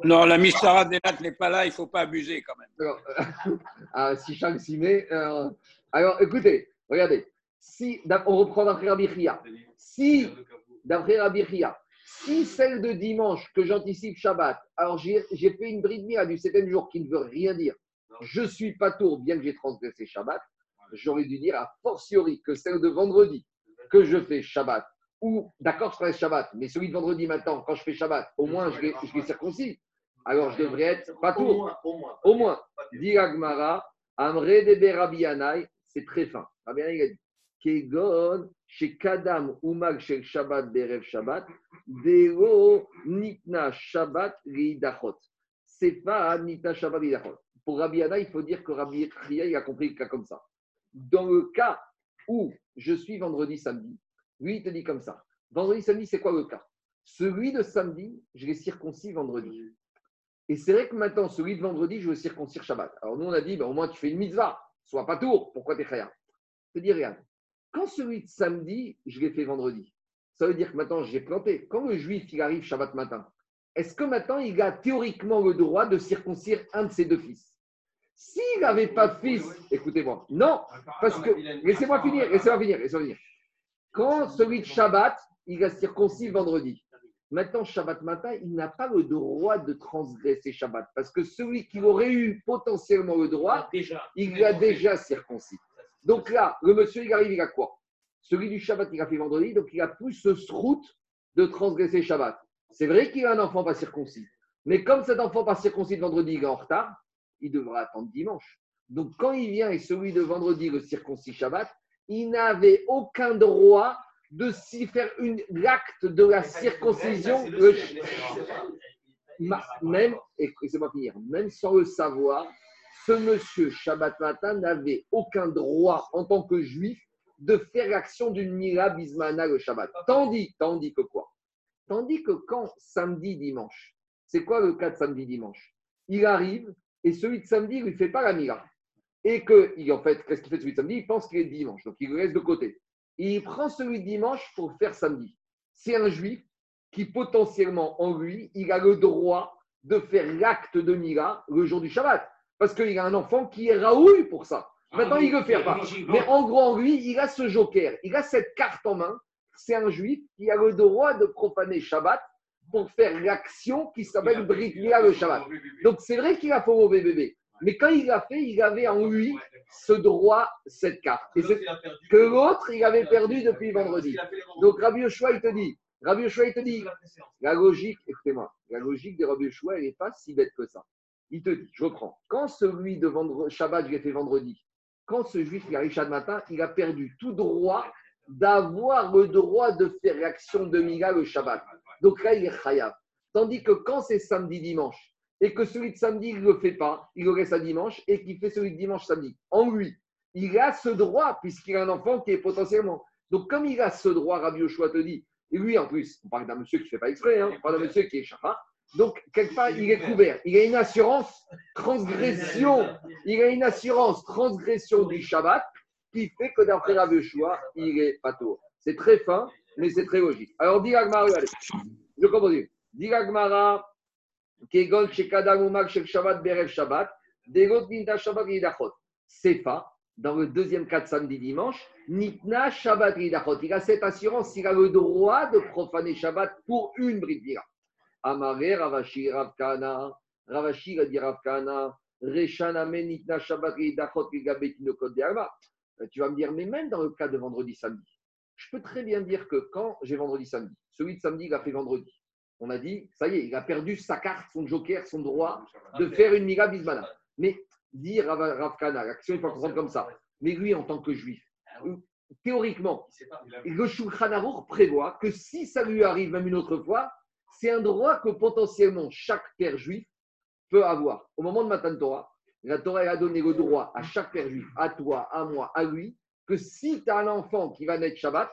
Non, la Mistara des n'est pas là, il ne faut pas abuser quand même. Alors, ah, si chaque s'y met. Euh, alors, écoutez, regardez. Si, on reprend d'après Rabbi Chia. Si, d'après Rabbi Chia, si celle de dimanche que j'anticipe Shabbat, alors j'ai fait une bride du septième jour qui ne veut rien dire, je suis pas tour bien que j'ai transgressé Shabbat, j'aurais dû dire a fortiori que celle de vendredi que je fais Shabbat, ou d'accord, je ferai Shabbat, mais celui de vendredi maintenant, quand je fais Shabbat, au moins je l'ai circoncis. Alors je devrais être pas tour. Au moins. Au moins. Dit Agmara, Amre de c'est très fin. Rabbi il a dit Kegon, chez Kadam Umag chez Shabbat Berev Shabbat, Deo Nitna Shabbat Ridachot. C'est pas Nitna Shabbat Ridachot. Pour Rabbi Yana, il faut dire que Rabbi Chia, il a compris le cas comme ça. Dans le cas où je suis vendredi, samedi, lui, il te dit comme ça. Vendredi, samedi, c'est quoi le cas Celui de samedi, je l'ai circoncis vendredi. Et c'est vrai que maintenant, celui de vendredi, je veux circoncire Shabbat. Alors nous, on a dit, ben, au moins, tu fais une mitzvah. Sois pas tour. Pourquoi tu es rien Je te dis, regarde. Quand celui de samedi, je l'ai fait vendredi, ça veut dire que maintenant j'ai planté. Quand le juif il arrive Shabbat matin, est-ce que maintenant il a théoriquement le droit de circoncire un de ses deux fils? S'il n'avait pas de fils, écoutez-moi, non, parce que laissez-moi finir, laissez-moi finir, laissez-moi finir. Quand celui de Shabbat, il a circoncis vendredi. Maintenant, Shabbat matin, il n'a pas le droit de transgresser Shabbat parce que celui qui aurait eu potentiellement le droit, il l'a déjà circoncis. Donc là, le monsieur, il arrive, il a quoi? Celui du Shabbat, il a fait vendredi, donc il a plus ce srout de transgresser Shabbat. C'est vrai qu'il a un enfant pas circoncis. Mais comme cet enfant pas circoncis de vendredi, il est en retard, il devra attendre dimanche. Donc quand il vient et celui de vendredi le circoncis Shabbat, il n'avait aucun droit de s'y faire une l'acte de la circoncision. même, et moi finir, même sans le savoir, ce monsieur, Shabbat matin, n'avait aucun droit en tant que juif de faire l'action d'une mila bismana le Shabbat. Tandis, tandis que quoi? Tandis que quand samedi, dimanche, c'est quoi le cas de samedi, dimanche? Il arrive et celui de samedi ne lui fait pas la mila. Et que, en fait, qu'est-ce qu'il fait celui de samedi? Il pense qu'il est dimanche, donc il le laisse de côté. il prend celui de dimanche pour faire samedi. C'est un juif qui potentiellement en lui, il a le droit de faire l'acte de mila le jour du Shabbat. Parce qu'il a un enfant qui est Raoul pour ça. Ah Maintenant, il ne le fait pas. Mais en gros, en lui, il a ce joker. Il a cette carte en main. C'est un juif qui a le droit de profaner Shabbat pour faire l'action qui s'appelle Brit le Shabbat. Donc, c'est vrai qu'il a fait mauvais bébé. Mais quand il l'a fait, il avait en lui ce droit, cette carte. Et que l'autre, il avait perdu depuis vendredi. Donc, Rabbi Yoshua, il te dit, Rabbi Yoshua, il te dit, la logique, écoutez-moi, la logique de Rabbi Yoshua, elle n'est pas si bête que ça il te dit, je reprends, quand celui de vendre, Shabbat, je l'ai fait vendredi, quand ce juif il arrive Shabbat matin, il a perdu tout droit d'avoir le droit de faire l'action de Mila le Shabbat. Donc là, il est chayav. Tandis que quand c'est samedi, dimanche, et que celui de samedi, il ne le fait pas, il le reste à dimanche, et qu'il fait celui de dimanche, samedi, en lui, il a ce droit, puisqu'il a un enfant qui est potentiellement. Donc, comme il a ce droit, Rabbi Yoshua te dit, et lui, en plus, on parle d'un monsieur qui ne fait pas exprès, hein, on parle d'un monsieur qui est Shabbat, donc, quelque part, il est couvert. Il a une assurance transgression. Il a une assurance transgression du Shabbat. qui fait que d'après Rav Yoshua, il est pas tôt. C'est très fin, mais c'est très logique. Alors, dit regardez, je comprends. Dit Shek Shabbat Berev Shabbat, Shabbat. Sefa, dans le deuxième cas de samedi dimanche, Nitna Shabbat Yidachot. Il a cette assurance, il a le droit de profaner Shabbat pour une Brit Mila. Amare Ravashi Ravkana, Ravashi dit Ravkana, Reshaname Nitna Shabbat Alma. Tu vas me dire, mais même dans le cas de vendredi samedi, je peux très bien dire que quand j'ai vendredi samedi, celui de samedi, il a fait vendredi. On a dit, ça y est, il a perdu sa carte, son joker, son droit de faire une Mila Bismana. Mais dire Rav, Kana, l'action, il faut comprendre comme ça. Mais lui, en tant que juif, théoriquement, le Shulchan Aruch prévoit que si ça lui arrive même une autre fois, c'est un droit que potentiellement chaque père juif peut avoir. Au moment de Matan Torah, la Torah a donné le droit à chaque père juif, à toi, à moi, à lui, que si tu as un enfant qui va naître Shabbat,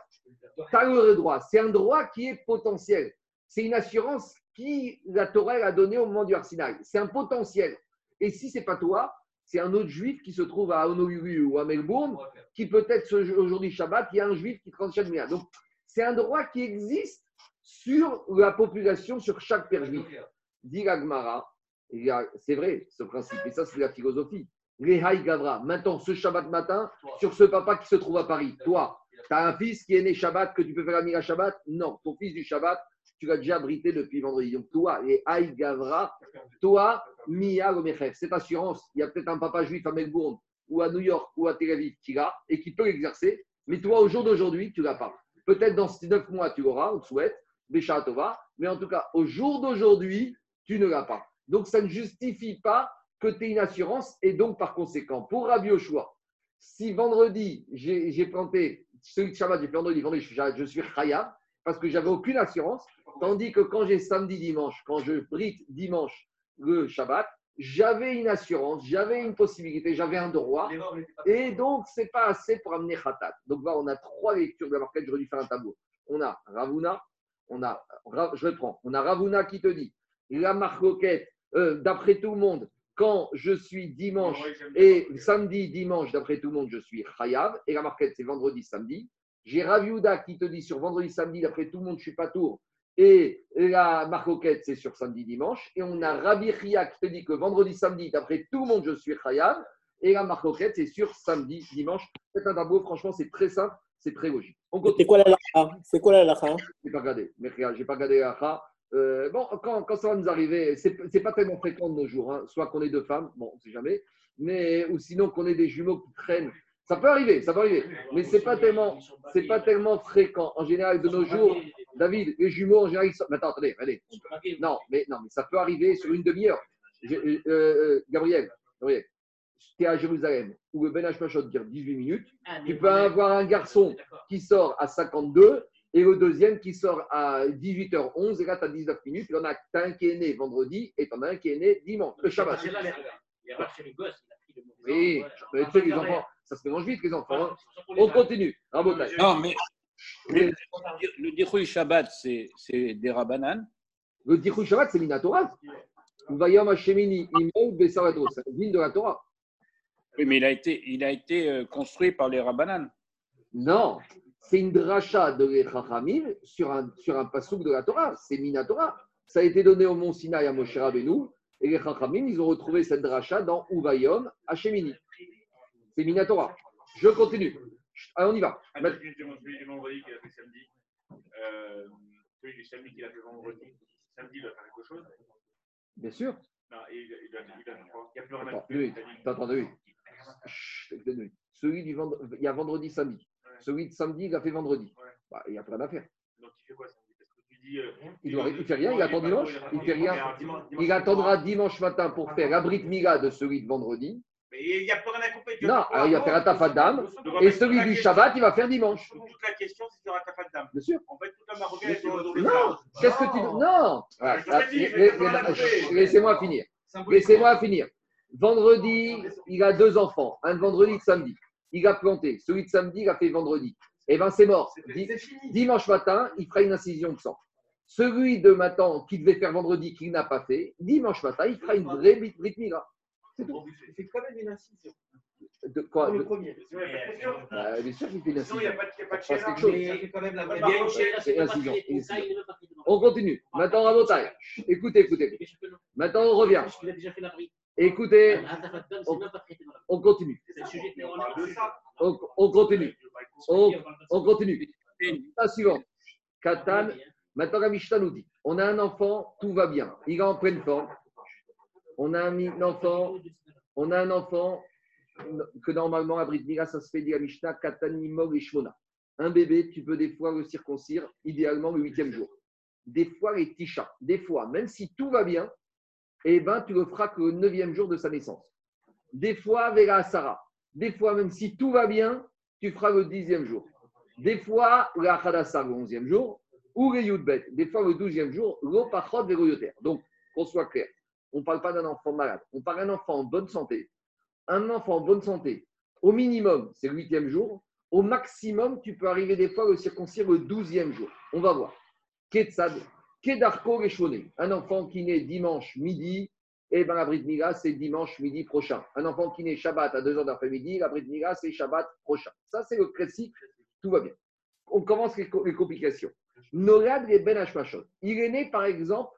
tu as le droit. C'est un droit qui est potentiel. C'est une assurance qui la Torah a donnée au moment du Arsinaï. C'est un potentiel. Et si c'est pas toi, c'est un autre juif qui se trouve à Honolulu ou à Melbourne, qui peut-être aujourd'hui Shabbat, il y a un juif qui transcende Mila. Donc, c'est un droit qui existe sur la population, sur chaque père juif. Dit c'est vrai ce principe, et ça c'est la philosophie. Les Haï Gavra, maintenant ce Shabbat matin, sur ce papa qui se trouve à Paris, toi, tu as un fils qui est né Shabbat, que tu peux faire la Mila Shabbat? Non, ton fils du Shabbat, tu l'as déjà abrité depuis vendredi. Donc toi, les Haï Gavra, toi, Mia Gomechef, cette assurance, il y a peut-être un papa juif à Melbourne ou à New York ou à Tel Aviv qui l'a et qui peut l'exercer, mais toi, au jour d'aujourd'hui, tu l'as pas. Peut-être dans ces neuf mois, tu l'auras, on te souhaite, Bécha Tova, mais en tout cas, au jour d'aujourd'hui, tu ne l'as pas. Donc, ça ne justifie pas que tu aies une assurance et donc, par conséquent, pour Rabbi Yoshua, si vendredi, j'ai planté, celui de Shabbat, j'ai fait vendredi, je suis, Chaya, parce que j'avais aucune assurance, tandis que quand j'ai samedi, dimanche, quand je brite dimanche le Shabbat, j'avais une assurance, j'avais une possibilité, j'avais un droit, et donc c'est pas assez pour amener Khatat. Donc là, on a trois lectures de la marquette, j'aurais dû faire un tableau. On a Ravuna, on a, je reprends, on a Ravuna qui te dit, la marcoquette, euh, d'après tout le monde, quand je suis dimanche et samedi, dimanche, d'après tout le monde, je suis Chayav, et la marquette, c'est vendredi, samedi. J'ai Raviuda qui te dit sur vendredi, samedi, d'après tout le monde, je suis pas tour. Et la marcoquette, c'est sur samedi, dimanche. Et on a Rabbi Ria qui te dit que vendredi, samedi, d'après tout le monde, je suis Chayav. Et la marcoquette, c'est sur samedi, dimanche. Faites un tableau, franchement, c'est très simple, c'est très logique. C'est quoi la lacha C'est quoi la lacha Je n'ai pas regardé. Mais regarde, j'ai pas regardé la Racha. Euh, bon, quand, quand ça va nous arriver, c'est n'est pas tellement fréquent de nos jours. hein. Soit qu'on ait deux femmes, bon, on ne sait jamais, mais ou sinon qu'on ait des jumeaux qui traînent. Ça peut arriver, ça peut arriver. Mais c'est pas tellement, c'est pas tellement fréquent. En général, de nos jours, David, les jumeaux, en général, ils sont. Mais attends, attendez, allez. Non, mais non, mais ça peut arriver sur une demi-heure. Euh, euh, Gabriel, Gabriel, tu es à Jérusalem, où le Ben Hashmashot dure 18 minutes. Tu peux avoir un garçon qui sort à 52 et le deuxième qui sort à 18h11 et là tu as 19 minutes. Il y en a un qui est né vendredi et tu en as un qui est né dimanche, le Shabbat. Oui, sais, les enfants, ça se mélange vite les enfants. hein. On continue. Non, mais le, le Dichoui Shabbat, c'est des Rabanan. Le Dichou Shabbat, c'est Minatora. Vayom Hashemini, Imel, Besarato. C'est un digne de la Torah. Oui, mais il a été, il a été euh, construit par les Rabanan. Non, c'est une dracha de les Chachamim sur un, sur un pasouk de la Torah. C'est Minatora. Ça a été donné au Mont Sinaï à Moshe Rabbeinu. Et les Chachamim, ils ont retrouvé cette dracha dans Uvayom Hashemini. C'est Minatora. Je continue. Allez, on y va. Celui du celui du vendredi qu'il a fait samedi, euh, celui du samedi qu'il a fait vendredi, samedi il doit faire quelque chose. Bien sûr. Non, et il, il, doit- il, doit faire quoi? Il n'y a plus rien à Attends, faire. oui, attends, oui. Chut, donne-lui. Celui du vendredi, il y a vendredi, samedi. Celui de samedi, il a fait vendredi. Ouais. Bah, il n'y a plus rien à faire. Donc il fait quoi samedi? Parce que tu dis. euh, Il doit- il fait rien, il attend dimanche, il fait rien. Il attendra dimanche matin pour faire la Brit Mila de celui de vendredi. Mais il n'y a plus rien à couper. Non, alors il va faire un tafadam. Donc, en Et celui du Shabbat, il va faire dimanche. Toute la question, c'est sur un tafadam. Bien sûr. En fait, toute la marocaine est sur le Non, qu'est-ce que tu Non pas la couper. Laissez-moi finir. Laissez-moi finir. Vendredi, il a deux enfants, un de vendredi et de samedi. Il a planté. Celui de samedi, il a fait vendredi. Eh bien, c'est mort. Di- Dimanche matin, il fera une incision de sang. Celui de matin qui devait faire vendredi, qu'il n'a pas fait, dimanche matin, il fera une vraie Brit Mila. C'est tout. C'est quand même une incision. de quoi Pour le de- premier. Bah, Bien sûr qu'il fait une Sinon, il n'y a incision. pas de- il y a pas de Parce chéra. quelque chose. Mais ça fait quand même la c'est- C'est même dans la On continue. Maintenant, Rabotai. Écoutez, écoutez. Maintenant, on revient. Déjà fait. Écoutez, Ah, c'est on continue. C'est on. On, on continue. On, on continue. La suivante. Katan. Maintenant, la Mishnah nous dit on a un enfant, tout va bien. Il est en pleine forme. On a un enfant, on a un enfant que normalement, à Brit ça se fait dit la Mishnah. Un bébé, tu peux des fois le circoncire, idéalement le huitième jour. Des fois, les chats. Des fois, même si tout va bien, eh ben, tu le feras que le neuvième jour de sa naissance. Des fois, Vela Sarah. Des fois, même si tout va bien, tu feras le dixième jour. Des fois, la Hadassa, le onzième jour, ou les Yudbet. Des fois, le douzième jour, l'Opachot Vegoyoter. Donc, qu'on soit clair, on ne parle pas d'un enfant malade, on parle d'un enfant en bonne santé. Un enfant en bonne santé, au minimum, c'est le huitième jour. Au maximum, tu peux arriver des fois le circoncire le douzième jour. On va voir. Ketsad, Kedarko Reshone. Un enfant qui naît dimanche midi, et ben la Brit Mila, c'est dimanche midi prochain. Un enfant qui naît Shabbat à 2 heures d'après-midi, la Brit Mila, c'est Shabbat prochain. Ça, c'est le classique, tout va bien. On commence les, les complications. Norad et Ben Hashmashot. Il est né, par exemple,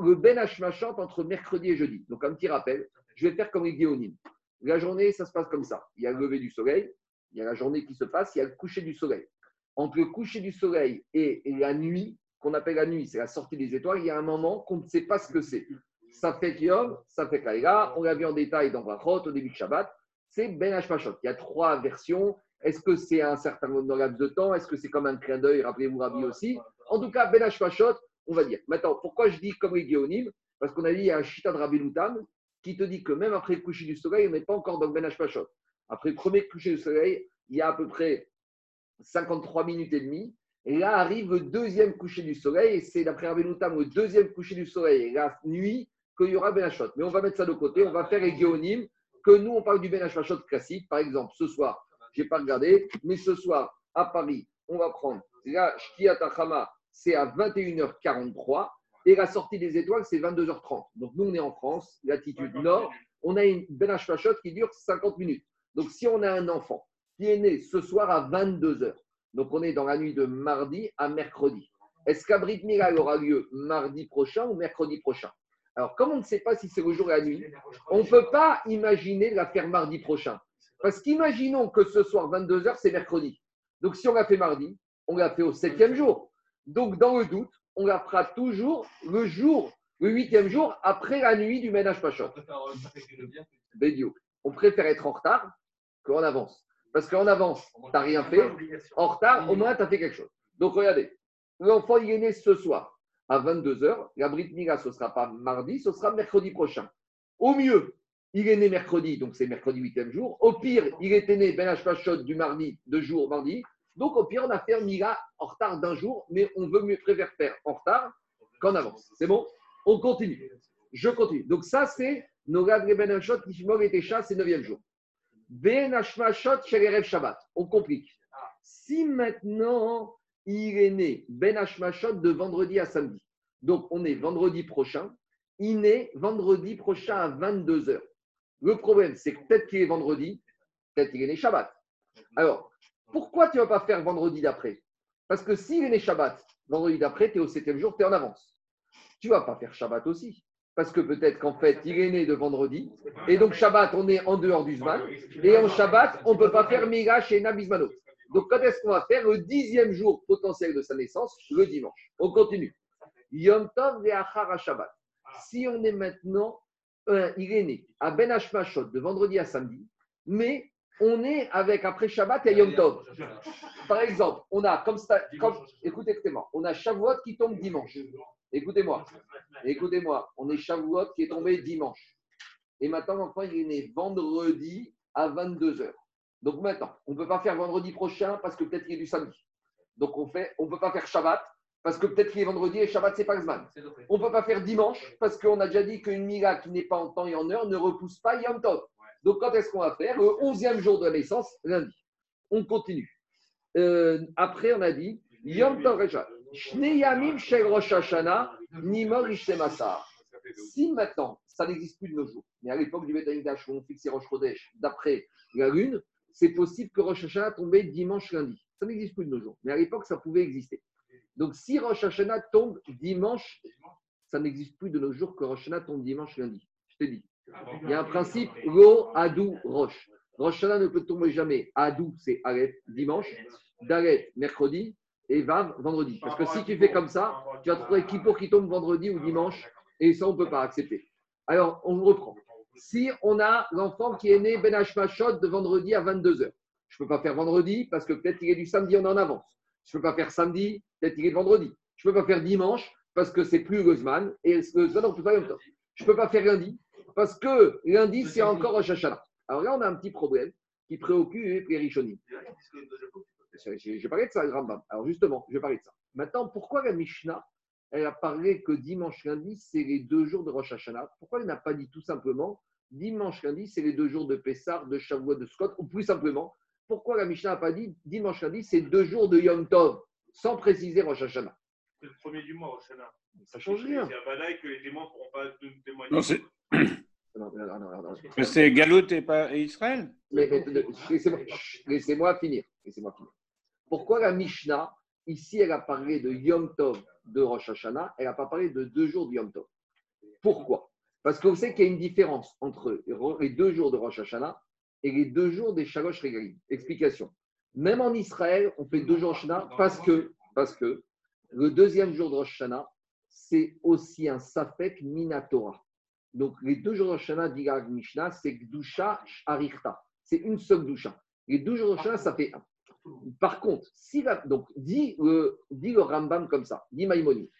le Ben Hashmashot entre mercredi et jeudi. Donc, un petit rappel, je vais faire comme les Géonim. La journée, ça se passe comme ça. Il y a le lever du soleil, il y a la journée qui se passe, il y a le coucher du soleil. Entre le coucher du soleil et la nuit, qu'on appelle la nuit, c'est la sortie des étoiles, il y a un moment qu'on ne sait pas ce que c'est. Ça fait Yom, ça fait Kaïla, on l'a vu en détail dans Brachot au début de Shabbat, c'est Ben Hashmashot. Il y a trois versions. Est-ce que c'est un certain nombre de laps de temps? Est-ce que c'est comme un clin d'œil? Rappelez-vous Rabbi aussi. En tout cas, Ben Hashmashot, on va dire. Maintenant, pourquoi je dis comme les Parce qu'on a dit, il y a un Shita de Rabbi Loutam qui te dit que même après le coucher du soleil, on n'est pas encore dans le Ben Hashmashot. Après le premier coucher du soleil, il y a à peu près 53 minutes et demie. Et là arrive le deuxième coucher du soleil, et c'est d'après Rabbi Loutam le deuxième coucher du soleil, la nuit, qu'il y aura Ben. Mais on va mettre ça de côté, on va faire les que nous, on parle du Ben Hashmashot classique. Par exemple, ce soir, je n'ai pas regardé, mais ce soir, à Paris, on va prendre la Shkiat Achama, c'est à 21h43, et la sortie des étoiles, c'est 22h30. Donc nous, on est en France, latitude nord, on a une Ben Hashmashot qui dure 50 minutes. Donc si on a un enfant qui est né ce soir à 22h, donc on est dans la nuit de mardi à mercredi, est-ce qu'Abrit Mila aura lieu mardi prochain ou mercredi prochain? Alors, comme on ne sait pas si c'est le jour et la nuit, on ne peut pas imaginer la faire mardi prochain. Parce qu'imaginons que ce soir, 22h, c'est mercredi. Donc, si on l'a fait mardi, on l'a fait au septième jour. Donc, dans le doute, on la toujours le jour, le huitième jour, après la nuit du ménage Pachot. On préfère être en retard qu'en avance. Parce qu'en avance, tu n'as rien fait. En retard, au moins, tu as fait quelque chose. Donc, regardez. L'enfant, il est né ce soir à 22h. La Brit Mila, ce ne sera pas mardi, ce sera mercredi prochain. Au mieux, il est né mercredi, donc c'est mercredi 8e jour. Au pire, il était né Ben Hashpashot du mardi, deux jours mardi. Donc au pire, on a fait un en retard d'un jour, mais on veut mieux préfère faire en retard qu'en avance. C'est bon? On continue. Je continue. Donc ça, c'est Nogad Ben Hashot, Kishmog et Tesha, c'est 9e jour. Ben Hashmashot, Shelerev Shabbat. On complique. Si maintenant il est né Ben Hashmashot de vendredi à samedi, donc on est vendredi prochain, il naît vendredi prochain à 22h. Le problème, c'est que peut-être qu'il est vendredi, peut-être qu'il est né Shabbat. Alors, pourquoi tu ne vas pas faire vendredi d'après? Parce que s'il est né Shabbat, vendredi d'après, tu es au septième jour, tu es en avance. Tu ne vas pas faire Shabbat aussi. Parce que peut-être qu'en fait, il est né de vendredi. Et donc, Shabbat, on est en dehors du Zman. Et en Shabbat, on ne peut pas faire Mila chez Nabizmano. Donc, quand est-ce qu'on va faire le dixième jour potentiel de sa naissance? Le dimanche. On continue. Yom Tov Ve'achar Shabbat. Si on est maintenant, euh, il est né à Ben Hashmashot de vendredi à samedi, mais on est avec après Shabbat et Yom Tov. Par exemple, on a comme ça, comme, écoutez, écoutez-moi, on a Shavuot qui tombe dimanche. Écoutez-moi, écoutez-moi, on est Shavuot qui est tombé dimanche. Et maintenant, l'enfant, il est né vendredi à 22h. Donc maintenant, on ne peut pas faire vendredi prochain parce que peut-être qu'il y a du samedi. Donc on fait, on ne peut pas faire Shabbat parce que peut-être qu'il est vendredi et Shabbat, c'est pas le Zman. On ne peut pas faire dimanche parce qu'on a déjà dit qu'une Mila qui n'est pas en temps et en heure ne repousse pas Yom Tov. Donc quand est-ce qu'on va faire Le 11e jour de la naissance, lundi. On continue. Euh, après, on a dit Yom Tov. Si maintenant, ça n'existe plus de nos jours, mais à l'époque du Betamikdash où on fixait Rosh Chodesh d'après la lune, c'est possible que Rosh Hashanah tombait dimanche lundi. Ça n'existe plus de nos jours, mais à l'époque, ça pouvait exister. Donc si Rosh Hashanah tombe dimanche, ça n'existe plus de nos jours que Rosh tombe dimanche lundi. Je t'ai dit. Il y a un principe, Lo, Adou, Rosh. Rosh Hashanah ne peut tomber jamais. Adou, c'est Aleph, dimanche. Dalet, mercredi. Et Vav, vendredi. Parce que si tu fais comme ça, tu vas trouver qui pour qui tombe vendredi ou dimanche. Et ça, on ne peut pas accepter. Alors, on reprend. Si on a l'enfant qui est né Ben Hashmashot de vendredi à 22h, je ne peux pas faire vendredi parce que peut-être qu'il est du samedi, on en avance. Je ne peux pas faire samedi, peut-être qu'il est vendredi. Je ne peux pas faire dimanche parce que c'est plus Gozman. Et le Gozman, on ne peut pas. Je ne peux pas faire lundi parce que lundi, c'est encore Rosh Hashanah. Alors là, on a un petit problème qui préoccupe les Rishonim. Je vais parler de ça, Rambam. Alors justement, je vais parler de ça. Maintenant, pourquoi la Mishnah, elle a parlé que dimanche, lundi, c'est les deux jours de Rosh Hashanah? Pourquoi elle n'a pas dit tout simplement dimanche, lundi, c'est les deux jours de Pessah, de Shavuot, de Scott Ou plus simplement, pourquoi la Mishnah n'a pas dit dimanche, lundi, c'est deux jours de Yom Tov, sans préciser Rosh Hashanah? C'est le premier du mois, Rosh Hashanah. Ça change rien. C'est à Balaï que les témoins ne pourront pas témoigner. Non, c'est Non, non, non, non, non. mais c'est Galout et pas et Israël. Laissez-moi finir. Pourquoi la Mishnah, ici, elle a parlé de Yom Tov de Rosh Hashanah, elle n'a pas parlé de deux jours de Yom Tov? Pourquoi? Parce qu'on sait qu'il y a une différence entre les deux jours de Rosh Hashanah et les deux jours des Shalosh Regalim. Explication. Même en Israël, on fait deux jours Rosh Hashanah parce que, parce que le deuxième jour de Rosh Hashanah, c'est aussi un Safek Minatora. Donc, les deux jours Hashanah, dit Mishnah, c'est Gdusha Arichta. C'est une seule Gdusha. Les deux jours Hashanah, ça fait un. Par contre, si la, donc, dit, le, dit le Rambam comme ça, dit Maïmoni,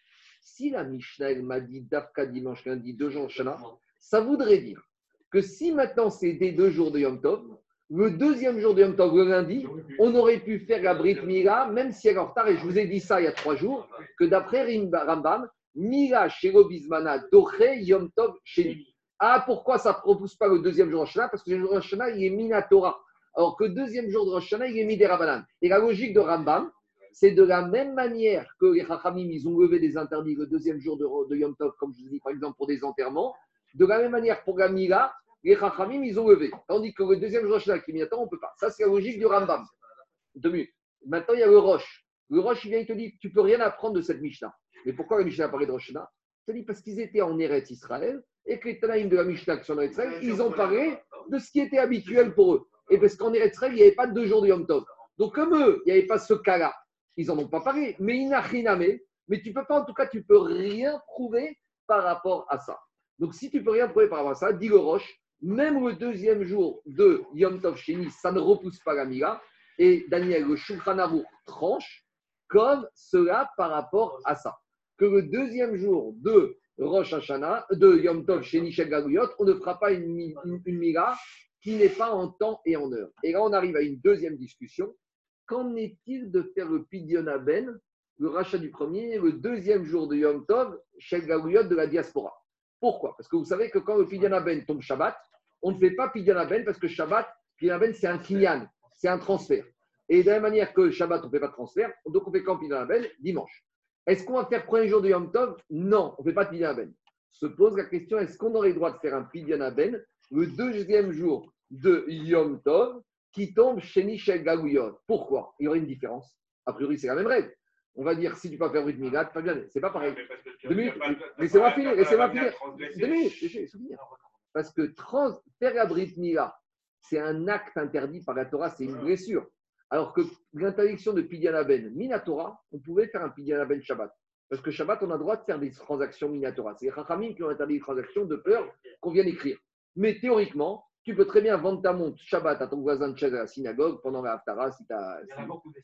si la Mishnah m'a dit Dafka dimanche, lundi, deux jours Hashanah, ça voudrait dire que si maintenant c'est des deux jours de Yom Tov, le deuxième jour de Yom Tov, le lundi, on aurait pu faire la Brit Mila, même si elle est en retard, et je vous ai dit ça il y a trois jours, que d'après Rambam, Mila Shelo Bismana Doche Yom Tov Sheni. Ah, pourquoi ça ne propose pas le deuxième jour de Rosh Parce que le jour de Rosh il est Minatora. Alors que le deuxième jour de Rosh il est Midera Et la logique de Rambam, c'est de la même manière que les Chachamim, ils ont levé des interdits le deuxième jour de, de Yom Tov, comme je vous dis par exemple pour des enterrements, de la même manière pour la Mila, les Chachamim, ils ont levé. Tandis que le deuxième jour de qui est Minatora, on ne peut pas. Ça, c'est la logique du Rambam. Deux minutes. Maintenant, il y a le Roche. Le Roche, il vient, il te dit, tu peux rien apprendre de cette Mishnah. Mais pourquoi la Mishnah a parlé de Rosh Hashanah? Dit parce qu'ils étaient en Eretz Israël et que les Tanaïm de la Mishnah qui sont en Eretz Israël, ils ont parlé de ce qui était habituel pour eux. Et parce qu'en Eretz Israël, il n'y avait pas deux jours de Yom Tov. Donc comme eux, il n'y avait pas ce cas-là, ils n'en ont pas parlé. Mais inachiname, mais tu peux pas, en tout cas, tu peux rien prouver par rapport à ça. Donc si tu peux rien prouver par rapport à ça, dis le Roche, même le deuxième jour de Yom Tov Sheni, ça ne repousse pas la Mila. Et Daniel, le Shulchan tranche comme cela par rapport à ça. Que le deuxième jour de Rosh Hashanah, de Yom Tov chez Nishel Galuyot, on ne fera pas une, une, mira qui n'est pas en temps et en heure. Et là, on arrive à une deuxième discussion. Qu'en est-il de faire le Pidyon Aben, le rachat du premier, le deuxième jour de Yom Tov, chez Galuyot de la diaspora? Pourquoi? Parce que vous savez que quand le Pidyon Aben tombe Shabbat, on ne fait pas Pidyon Aben parce que Shabbat, Pidyon Aben, c'est un kinyan, c'est un transfert. Et de la même manière que Shabbat, on ne fait pas de transfert, donc on fait quand Pidyon Aben Dimanche. Est-ce qu'on va faire premier jour de Yom Tov? Non, on ne fait pas de Pidyon Aben. Se pose la question est-ce qu'on aurait le droit de faire un Pidyon Aben le deuxième jour de Yom Tov qui tombe chez Michel Gagouyot Pourquoi? Il y aurait une différence. A priori, c'est la même règle. On va dire si tu peux pas faire Brit Milat, pas bien. C'est pas pareil. Deux minutes. Laissez-moi finir, laissez-moi finir. transgressé. Deux minutes, laissez- souvenir. Parce que trans, faire la Brit Mila, c'est un acte interdit par la Torah, c'est une blessure. Alors que l'interdiction de Pidyan Aben, Minatora, on pouvait faire un Pidyan Aben Shabbat. Parce que Shabbat, on a le droit de faire des transactions Minatora. C'est les Chachamim qui ont interdit les transactions de peur qu'on vienne écrire. Mais théoriquement, tu peux très bien vendre ta montre Shabbat à ton voisin de chaise à la synagogue pendant la Haftara. Si si-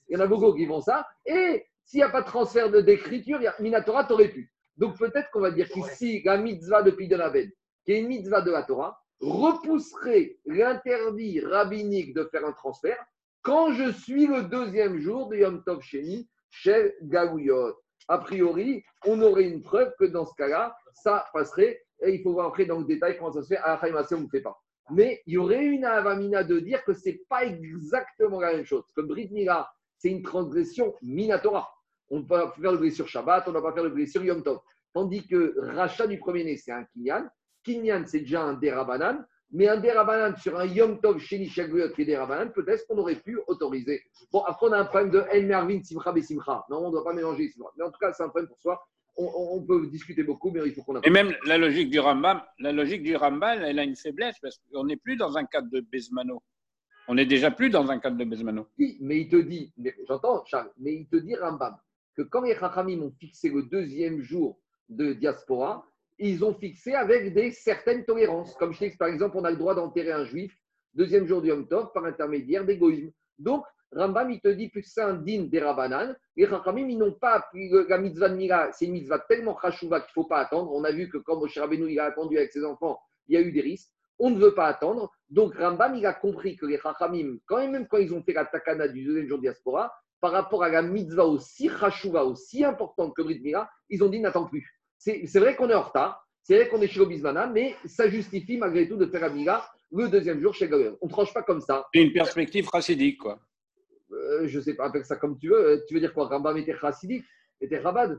il y en a beaucoup qui font ça. Et s'il n'y a pas de transfert d'écriture, Minatora, tu aurais pu. Donc peut-être qu'on va dire qu'ici, la mitzvah de Pidyon Aben, qui est une mitzvah de la Torah, repousserait l'interdit rabbinique de faire un transfert quand je suis le deuxième jour de Yom Tov Sheni chez Gaouyot. A priori, on aurait une preuve que dans ce cas-là, ça passerait. Et il faut voir après dans le détail comment ça se fait. À la on ne fait pas. Mais il y aurait une avamina de dire que ce n'est pas exactement la même chose. Comme Brit Mila, c'est une transgression minatora. On ne peut pas faire le blé sur Shabbat, on ne va pas faire le blé sur Yom Tov. Tandis que rachat du premier-né, c'est un kinyan. Kinyan, c'est déjà un derabanan. Mais un derabanan sur un Yom Tov chez Nishaguyot qui est derabanan, peut-être qu'on aurait pu autoriser. Bon, après, on a un problème de El Mervin, Simcha, Besimcha. Non, on ne doit pas mélanger Simcha. Mais en tout cas, c'est un problème pour soi. On, peut discuter beaucoup, mais il faut qu'on Et même la logique du Rambam, la logique du Rambam, elle a une faiblesse parce qu'on n'est plus dans un cadre de Besmano. On n'est déjà plus dans un cadre de Besmano. Oui, mais il te dit, j'entends Charles, mais il te dit Rambam, que quand les Chachamim ont fixé le deuxième jour de diaspora, ils ont fixé avec des certaines tolérances. Comme je t'ai par exemple, on a le droit d'enterrer un juif, deuxième jour du Yom Tov, par intermédiaire d'égoïsme. Donc, Rambam, il te dit, puisque c'est un din des Rabbanan, les Chachamim, ils n'ont pas appris la mitzvah de Mila, c'est une mitzvah tellement chachouva qu'il ne faut pas attendre. On a vu que quand Moshe Rabbeinu, il a attendu avec ses enfants, il y a eu des risques. On ne veut pas attendre. Donc, Rambam, il a compris que les Chachamim, quand même, quand ils ont fait la takana du deuxième jour diaspora, par rapport à la mitzvah aussi chachouva, aussi importante que Brit Mila, ils ont dit n'attends plus. C'est vrai qu'on est en retard, c'est vrai qu'on est chez Obismana, mais ça justifie malgré tout de faire la Mila le deuxième jour chez Gaber. On ne tranche pas comme ça. C'est une perspective chassidique, quoi. Euh, je ne sais pas, appelle ça comme tu veux. Euh, Tu veux dire quoi Rambam était chassidique Était rabad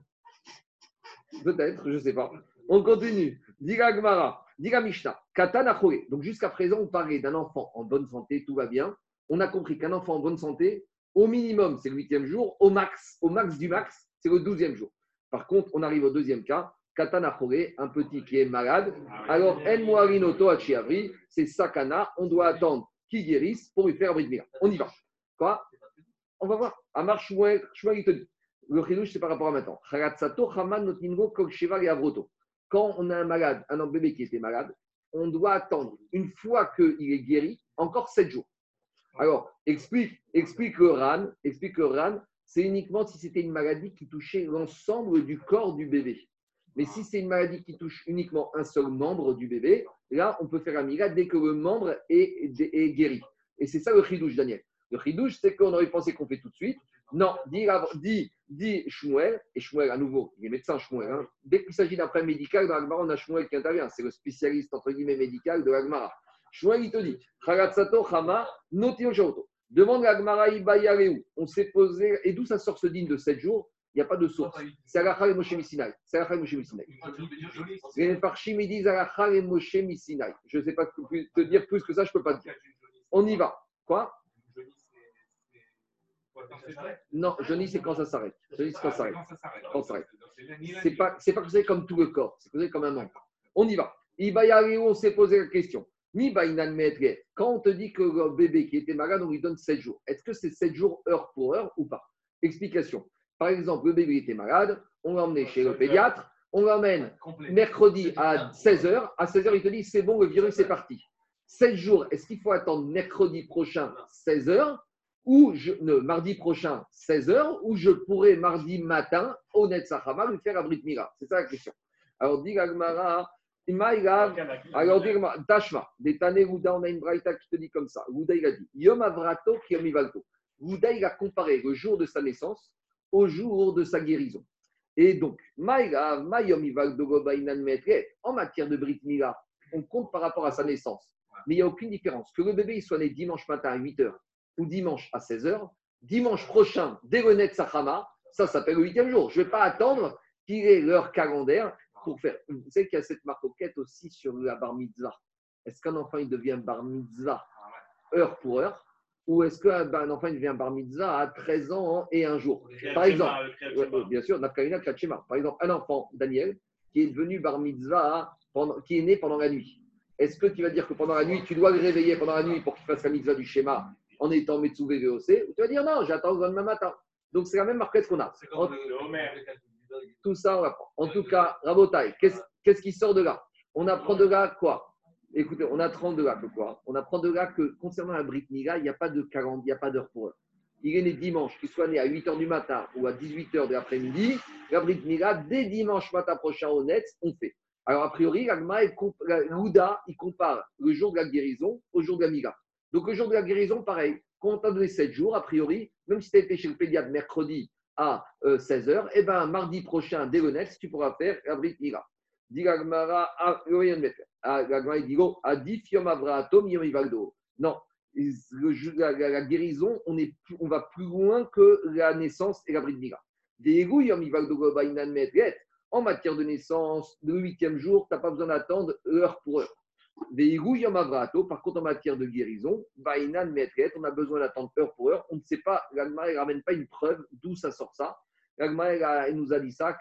Peut-être, je ne sais pas. On continue. Diga Gmara, Diga Mishnah, Katan Achore. Donc jusqu'à présent, on parlait d'un enfant en bonne santé, tout va bien. On a compris qu'un enfant en bonne santé, au minimum, c'est le huitième jour. Au max, au max du max, c'est le douzième jour. Par contre, on arrive au deuxième cas. Katan Achore, un petit qui est malade. Alors, En Moarinoto Achiavri, c'est Sakana. On doit attendre qu'il guérisse pour lui faire Mila. On y va. Quoi On va voir. Amar Shmuel, il te dit. Le chidouche, c'est par rapport à maintenant. Quand on a un malade, un bébé qui était malade, on doit attendre, une fois qu'il est guéri, encore 7 jours. Alors, explique, explique le RAN, explique le RAN, c'est uniquement si c'était une maladie qui touchait l'ensemble du corps du bébé. Mais si c'est une maladie qui touche uniquement un seul membre du bébé, là, on peut faire un miracle dès que le membre est, guéri. Et c'est ça le chidouche, Daniel. Le chidouche, c'est qu'on aurait pensé qu'on fait tout de suite. Non, dit, dit, dit Shmuel, et Shmuel à nouveau, il est médecin Shmuel. hein. Dès qu'il s'agit d'un problème médical, dans l'Agmara, on a Shmuel qui intervient. C'est le spécialiste, entre guillemets, médical de l'Agmara. Shmuel, il te dit, Charatsato, Chama, Notio Shaoto. Demande l'Agmara, Ibayareu. On s'est posé, et d'où ça sort ce digne de 7 jours? N'y a pas de source. C'est Alacha et Moshe Missinai. C'est et Moshe Missinai. Les Parchim, ils disent Alacha et Moshe Missinai. Je ne sais pas te dire plus que ça, je ne peux pas te dire. On y va. Quoi? Non, jeûner, c'est quand ça s'arrête. Jeûner, c'est quand ça s'arrête. Quand ça s'arrête. C'est pas, c'est pas que c'est comme tout le corps, c'est que c'est comme un membre. On y va. Ibayareo, on s'est posé la question. Quand on te dit que le bébé qui était malade, on lui donne 7 jours. Est-ce que c'est 7 jours heure pour heure ou pas? Explication. Par exemple, le bébé était malade, on l'a emmené chez le pédiatre, on l'emmène mercredi à 16h. À 16h, il te dit c'est bon, le virus est parti. 7 jours, est-ce qu'il faut attendre mercredi prochain 16h ou je, ne, mardi prochain 16h ou je pourrais mardi matin, au Netzachama, lui faire un Brit Mila? C'est ça la question. Alors, dit Gagmara, alors, dit Gagmara, Tashma, des Gouda, on a une braïta qui te dit comme ça. Gouda, il a dit Yom Avrato Yom Ivalto. Gouda, il a comparé le jour de sa naissance au jour de sa guérison. Et donc, en matière de Brit Mila, on compte par rapport à sa naissance. Mais il n'y a aucune différence. Que le bébé il soit né dimanche matin à 8h ou dimanche à 16h, dimanche prochain, dès le net Sachama, ça s'appelle le huitième jour. Je ne vais pas attendre qu'il ait leur calendaire pour faire. Vous savez qu'il y a cette marcoquette aussi sur la bar mitzvah. Est-ce qu'un enfant il devient bar mitzvah heure pour heure? Ou est-ce qu'un enfant il devient bar mitzvah à 13 ans et un jour? Par exemple, bien sûr. Par exemple, un enfant, Daniel, qui est devenu bar mitzvah, pendant, qui est né pendant la nuit. Est-ce que tu vas dire que pendant la nuit, tu dois le réveiller pendant la nuit pour qu'il fasse la mitzvah du schéma en étant Metsuvé VOC Ou tu vas dire non, j'attends le lendemain matin. Donc c'est la même marquette qu'on a. En- tout ça, on apprend. En tout cas, Rabotai, qu'est-ce qu'est-ce qui sort de là? On apprend de là quoi? Écoutez, on apprend de là quoi On apprend de là que concernant la Brit Mila, il n'y a pas de 40, il n'y a pas d'heure pour heure. Il est né dimanche, qu'il soit né à 8h du matin ou à 18h de l'après-midi, la Brit Mila, dès dimanche matin prochain au net, on fait. Alors, a priori, l'Ouda, il compare le jour de la guérison au jour de la Mila. Donc, le jour de la guérison, pareil, quand on t'a donné 7 jours, a priori, même si tu as été chez le pédiatre mercredi à 16h, et ben mardi prochain, dès le tu pourras faire la Brit Mila. Ah, de ivaldo. Non, la, guérison, on, on va plus loin que la naissance et la Mila. Go bainan metret. En matière de naissance, le huitième jour, tu n'as pas besoin d'attendre heure pour heure. Par contre, en matière de guérison, on a besoin d'attendre heure pour heure. On ne sait pas, l'Agma ne ramène pas une preuve d'où ça sort ça. Elle nous a dit ça.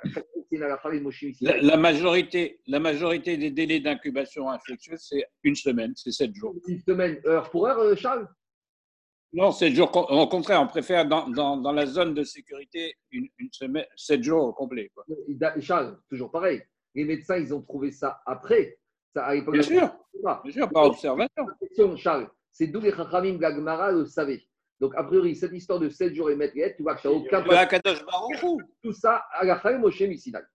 La, la majorité, la majorité des délais d'incubation infectieuse, c'est une semaine, c'est sept jours. Une semaine, heure pour heure, euh, Charles? Non, sept jours. Au contraire, on préfère dans, dans, dans la zone de sécurité une, une semaine, sept jours au complet. quoi. Charles, toujours pareil. Les médecins, ils ont trouvé ça après. Ça, à Bien sûr, bien sûr, par observation. question, Charles, c'est d'où les Chachamim Gagmara le savaient? Donc, a priori, cette histoire de 7 jours et mettre tu vois que tu n'as aucun tout ça à la Chaim Moshe.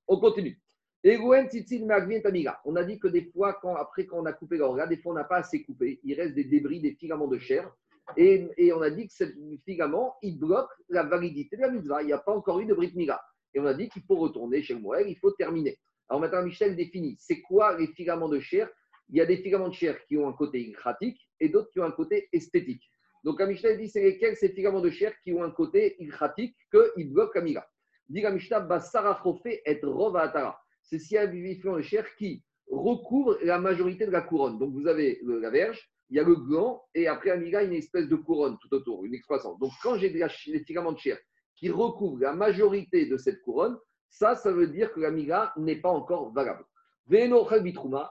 On continue. On a dit que des fois, quand, après, quand on a coupé l'organe, des fois, on n'a pas assez coupé. Il reste des débris, des filaments de chair. Et, et on a dit que ce filament, il bloque la validité de la mitzvah. Il n'y a pas encore eu de brit mila. Et on a dit qu'il faut retourner chez le Moël, il faut terminer. Alors maintenant, Michel définit c'est quoi les filaments de chair? Il y a des filaments de chair qui ont un côté ilchatique et d'autres qui ont un côté esthétique. Donc, Michel dit c'est lesquels ces filaments de chair qui ont un côté ilchatique qu'ils bloquent la mila. Dit la Mishnah, Basara et Rova. C'est s'il y a de chair qui recouvre la majorité de la couronne. Donc, vous avez la verge, il y a le gland, et après, Amiga, une espèce de couronne tout autour, une excroissance. Donc, quand j'ai la des filaments de chair qui recouvrent la majorité de cette couronne, ça, ça veut dire que la Mila n'est pas encore valable. Veno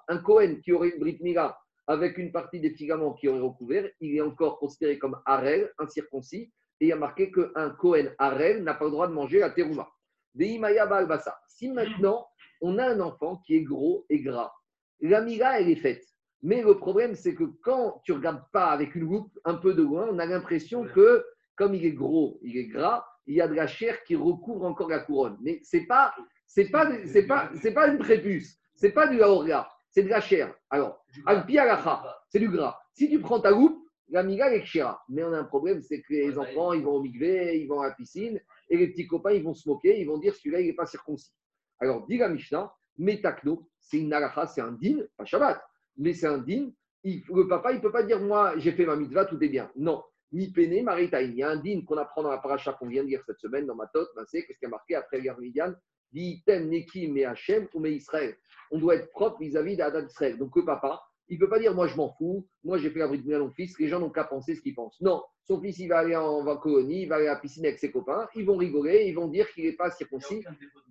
un Kohen qui aurait une Brit Mila avec une partie des filaments qui aurait recouvert, il est encore considéré comme Harel, incirconcis, et il y a marqué qu'un Kohen Harel n'a pas le droit de manger la Balbasa. Si maintenant, on a un enfant qui est gros et gras, la Mila, elle est faite. Mais le problème, c'est que quand tu ne regardes pas avec une loupe un peu de loin, on a l'impression que, comme il est gros, il est gras, il y a de la chair qui recouvre encore la couronne. Mais ce n'est pas, c'est pas, c'est pas, c'est pas une prépuce, c'est pas du laoria, c'est de la chair. Alors, alpi c'est du gras. Si tu prends ta loupe, la miga est kshira. Mais on a un problème, c'est que les enfants, ils vont au migvé, ils vont à la piscine, et les petits copains, ils vont se moquer, ils vont dire celui-là, il n'est pas circoncis. Alors, dit la Mishnah, Metakno, c'est une alacha, c'est un din, pas Shabbat, mais c'est un din. Il- le papa, il ne peut pas dire moi, j'ai fait ma mitzvah, tout est bien. Non. Ni pene, maritaï. Il y a un din qu'on apprend dans la paracha qu'on vient de lire cette semaine dans ma tote. c'est qu'est-ce qui a marqué après guerre Midian Ditem neki me Hachem ou Israël. On doit être propre vis-à-vis d'Adam Israël. Donc le papa, il ne peut pas dire moi je m'en fous, moi j'ai fait la bride à mon fils, les gens n'ont qu'à penser ce qu'ils pensent. Non, son fils il va aller en, en colonie, il va aller à la piscine avec ses copains, ils vont rigoler, ils vont dire qu'il n'est pas circoncis.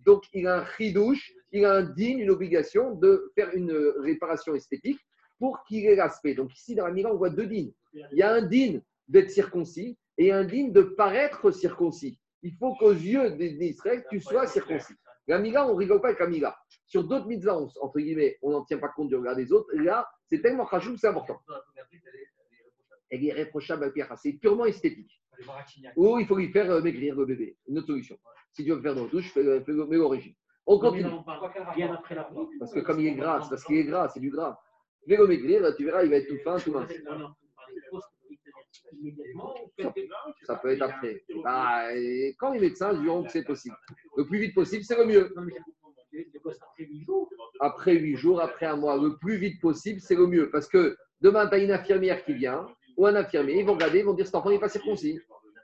Donc il a un chidouche, il a un digne, une obligation de faire une réparation esthétique pour qu'il ait l'aspect. Donc ici dans la Mira, on voit deux dînes. Il y a un digne d'être circoncis et un digne de paraître circoncis. Il faut qu'aux yeux d'Israël, tu sois circoncis. La Mila, on ne rigole pas avec la Mila. Sur d'autres mitzvahs, entre guillemets, on n'en tient pas compte du regard des autres. Là, c'est tellement rachou que c'est important. Elle est réprochable à Pierre. C'est purement esthétique. Ou il faut lui faire euh, maigrir le bébé. Une autre solution. Si tu veux faire de retouche, fais-le fais mets l'origine. On continue. Parce que comme il est gras, parce qu'il est gras, c'est du gras. Fais-le maigrir, tu verras, il va être tout fin, tout mince. Ça peut être après. Bah, et quand les médecins diront que c'est possible. Le plus vite possible, c'est le mieux. Après huit jours, après un mois, le plus vite possible, c'est le mieux. Parce que demain, tu as une infirmière qui vient, ou un infirmier, ils vont regarder, ils vont dire cet enfant n'est pas circoncis.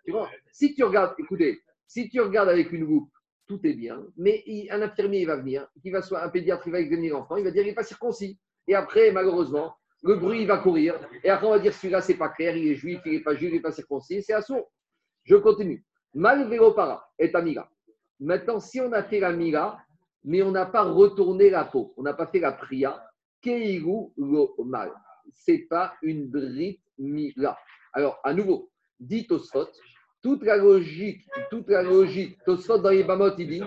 Tu vois Si tu regardes, écoutez, si tu regardes avec une loupe, tout est bien, mais il- un infirmier, il va venir, qui va soit un pédiatre, il va examiner l'enfant, il va dire il n'est pas circoncis. Et après, malheureusement, le bruit il va courir, et après on va dire celui-là, c'est pas clair, il est juif, il n'est pas juif, il n'est pas circoncis, c'est assourd. Je continue. Mal para est amiga. Maintenant, si on a fait la mila, mais on n'a pas retourné la peau, on n'a pas fait la priya, keigu lo mal. C'est pas une brit mila. Alors, à nouveau, dit Tosfot, toute la logique, toute la logique, Tosfot dans les Bamot, il dit,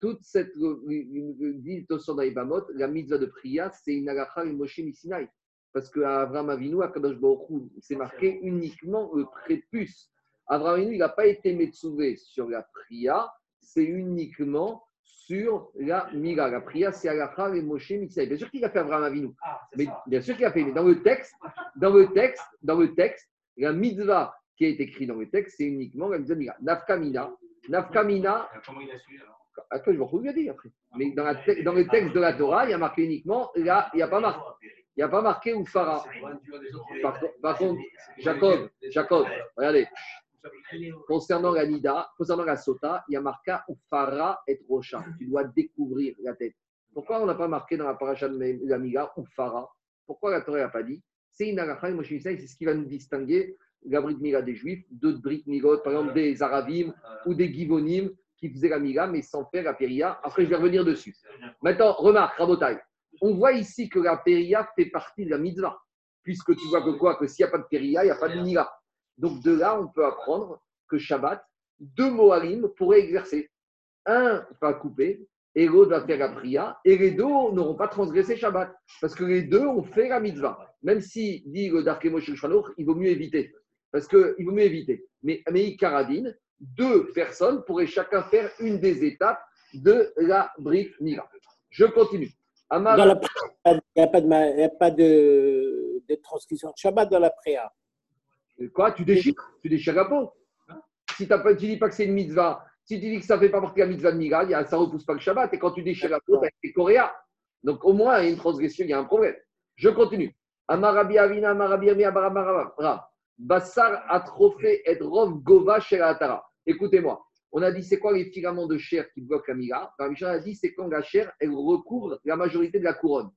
toute cette dit dans les Bamot, la mitzvah de priya, c'est une alacha et Moshe Misinaï. Parce qu'à Abraham Avinu, à Kadosh Baruch c'est marqué uniquement le prépuce. Abraham Avinu, il n'a pas été metsuvé sur la priya, c'est uniquement sur la mira. La priya, c'est alacha et Moshe Misinaï. Bien sûr qu'il a fait Abraham Avinu. Mais bien sûr qu'il a fait. Mais dans le texte, dans le texte, dans le texte, la mitzvah qui est écrite dans le texte, c'est uniquement la mitzvah mira. Nafkamina, nafkamina. Comment il a su alors? Attends, je vais vous le dire après? Mais dans, la te- dans le texte de la Torah, il y a marqué uniquement, là, il n'y a pas marqué, il y a pas marqué ou. Par, par contre, Jacob, Jacob, regardez, Concernant la Nida, concernant la Sota, il y a marqué Ufara et Rocha. Tu dois découvrir la tête. Pourquoi on n'a pas marqué dans la paracha de la Mila Ufara Pourquoi la Torah n'a pas dit? C'est une c'est ce qui va nous distinguer la Brit Mila des Juifs, d'autres Brit Milot, par exemple des Arabim ou des Givonim qui faisaient la Mila mais sans faire la Péria. Après, je vais revenir dessus. Maintenant, remarque, Rabotai, on voit ici que la Péria fait partie de la mitzvah, puisque tu vois que quoi Que s'il n'y a pas de Péria, il n'y a pas de Mila. Donc de là, on peut apprendre que Shabbat, deux Moharim pourraient exercer. Un va couper et l'autre va faire la priya, et les deux n'auront pas transgressé Shabbat, parce que les deux ont fait la mitzvah. Même si, dit le Dark Moshe Shanoch, il vaut mieux éviter, parce qu'il vaut mieux éviter. Mais Améi Karadine, deux personnes pourraient chacun faire une des étapes de la Brit Mila. Je continue. Amar- Dans la prière, il n'y a pas, de, il y a pas de, de transcription de Shabbat dans la prière. Quoi Tu déchires? Tu déchires la peau. Si pas, tu dis pas que c'est une mitzvah, si tu dis que ça fait pas partie de la mitzvah de Mila, ça repousse pas le Shabbat. Et quand tu déchires la peau, tu es coréen. Donc au moins, il y a une transgression, il y a un problème. Je continue. Amarabi Avina, Amarabi Ami. Bassar atrophé et rov gova chez la Atara. Écoutez-moi. On a dit c'est quoi les filaments de chair qui bloquent la Mila La Mishnah a dit c'est quand la chair, elle recouvre la majorité de la couronne.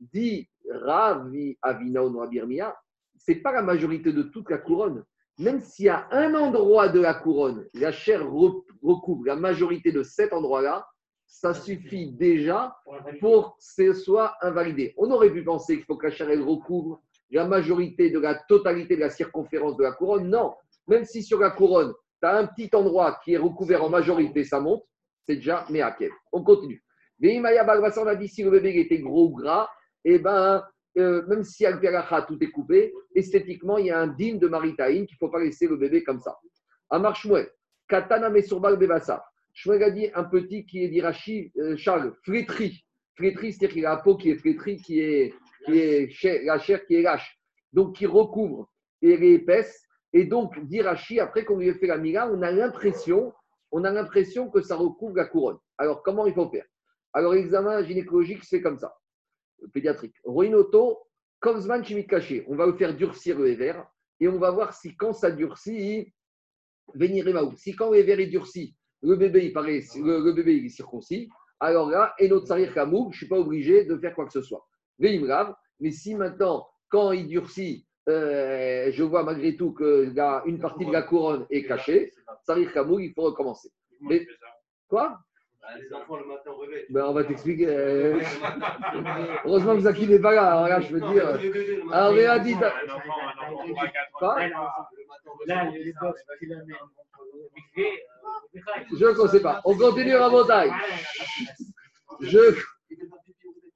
Dit Ravi Avina Rabbi Yirmiyah, c'est pas la majorité de toute la couronne. Même s'il y a un endroit de la couronne, la chair re- recouvre la majorité de cet endroit-là, ça suffit déjà pour que ce soit invalidé. On aurait pu penser qu'il faut que la chair elle recouvre la majorité de la totalité de la circonférence de la couronne. Non, même si sur la couronne, un petit endroit qui est recouvert en majorité, ça monte, c'est déjà Meakev. On continue. Veimaya Balbassa, on a dit si le bébé était gros ou gras, eh ben, euh, même si al tout est coupé, esthétiquement, il y a un digne de Maritaïn qu'il ne faut pas laisser le bébé comme ça. Amar Shmuel, Katana Mesurbal Bebassa. Shmuel a dit un petit qui est d'Irachi, euh, Charles, flétri. Flétri, c'est-à-dire qu'il a la peau qui est flétrie, qui est, qui est la chair qui est lâche, donc qui recouvre et elle est épaisse. Et donc, d'Irachi, après qu'on lui ait fait la mila, on a l'impression, on a l'impression que ça recouvre la couronne. Alors, comment il faut faire? Alors, l'examen gynécologique fait comme ça pédiatrique. Roinoto, Kozman chimique caché. On va le faire durcir le éver et on va voir si quand ça durcit, venir Si quand le éver est durci, le bébé il paraît, le, bébé il est circoncis, alors là, et notre sarir kamou, je ne suis pas obligé de faire quoi que ce soit. Veim grave, mais si maintenant, quand il durcit, euh, je vois malgré tout que la- une partie de la couronne est cachée, sarir kamou, il faut recommencer. Mais- Quoi? Les enfants le matin au réveil. ben, On va t'expliquer. euh, Heureusement que Zaki n'est pas là. Alors là, je veux dire. Alors, Léa dit. Je ne sais pas. On continue à montagne. Je,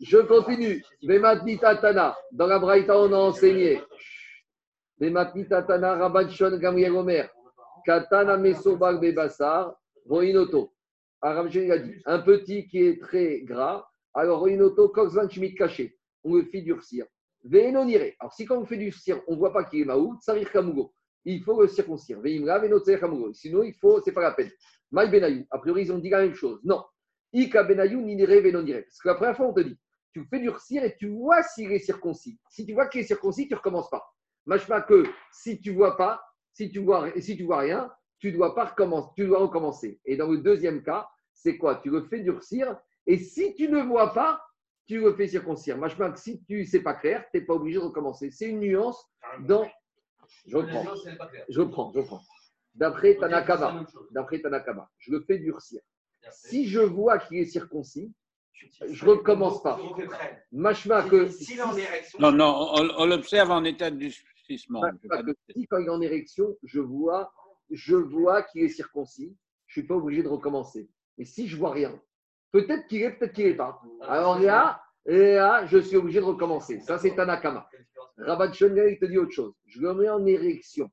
je continue. Vematni Tatana. Dans la Braïta, on a enseigné. Vematni Tatana, Rabban Shon Gamriel Omer. Katana Mesobal Bebassar, Roinoto. Shon, il a dit un petit qui est très gras. Alors, Roinoto, Koxvan Chimit caché. On le fait durcir. Vénoniré. Alors, si quand on fait durcir, on ne voit pas qu'il est maout, Sarir Kamugo. Il faut le circoncire. Veimra, Vénotzer Kamugo. Sinon, il faut, c'est pas la peine. Maï Benayou. A priori, ils ont dit la même chose. Non. Ika Benayou, Ninire, Vénoniré. Parce que la première fois, on te dit, tu fais durcir et tu vois s'il est circoncis. Si tu vois qu'il est circoncis, tu ne recommences pas. Machma que si tu vois pas, si tu vois, si tu vois rien, tu dois pas recommencer, tu dois recommencer. Et dans le deuxième cas, c'est quoi? Tu le fais durcir et si tu ne vois pas, tu le fais circoncire. Machma que si tu sais pas clair, tu n'es pas obligé de recommencer. C'est une nuance dans. Je reprends, je reprends, je reprends. D'après Tanakama, d'après Tanakama, je le fais durcir. Si je vois qu'il est circoncis, je recommence pas. Machma que Non, non, on, on l'observe en état de Pas- pas si, quand il est en érection, je vois, je vois qu'il est circoncis, je ne suis pas obligé de recommencer. Et si je vois rien, peut-être qu'il est, peut-être qu'il n'est pas. Alors là, là, je suis obligé de recommencer. Ça, c'est Tanakama. Rabat il te dit autre chose. Je le mets en érection.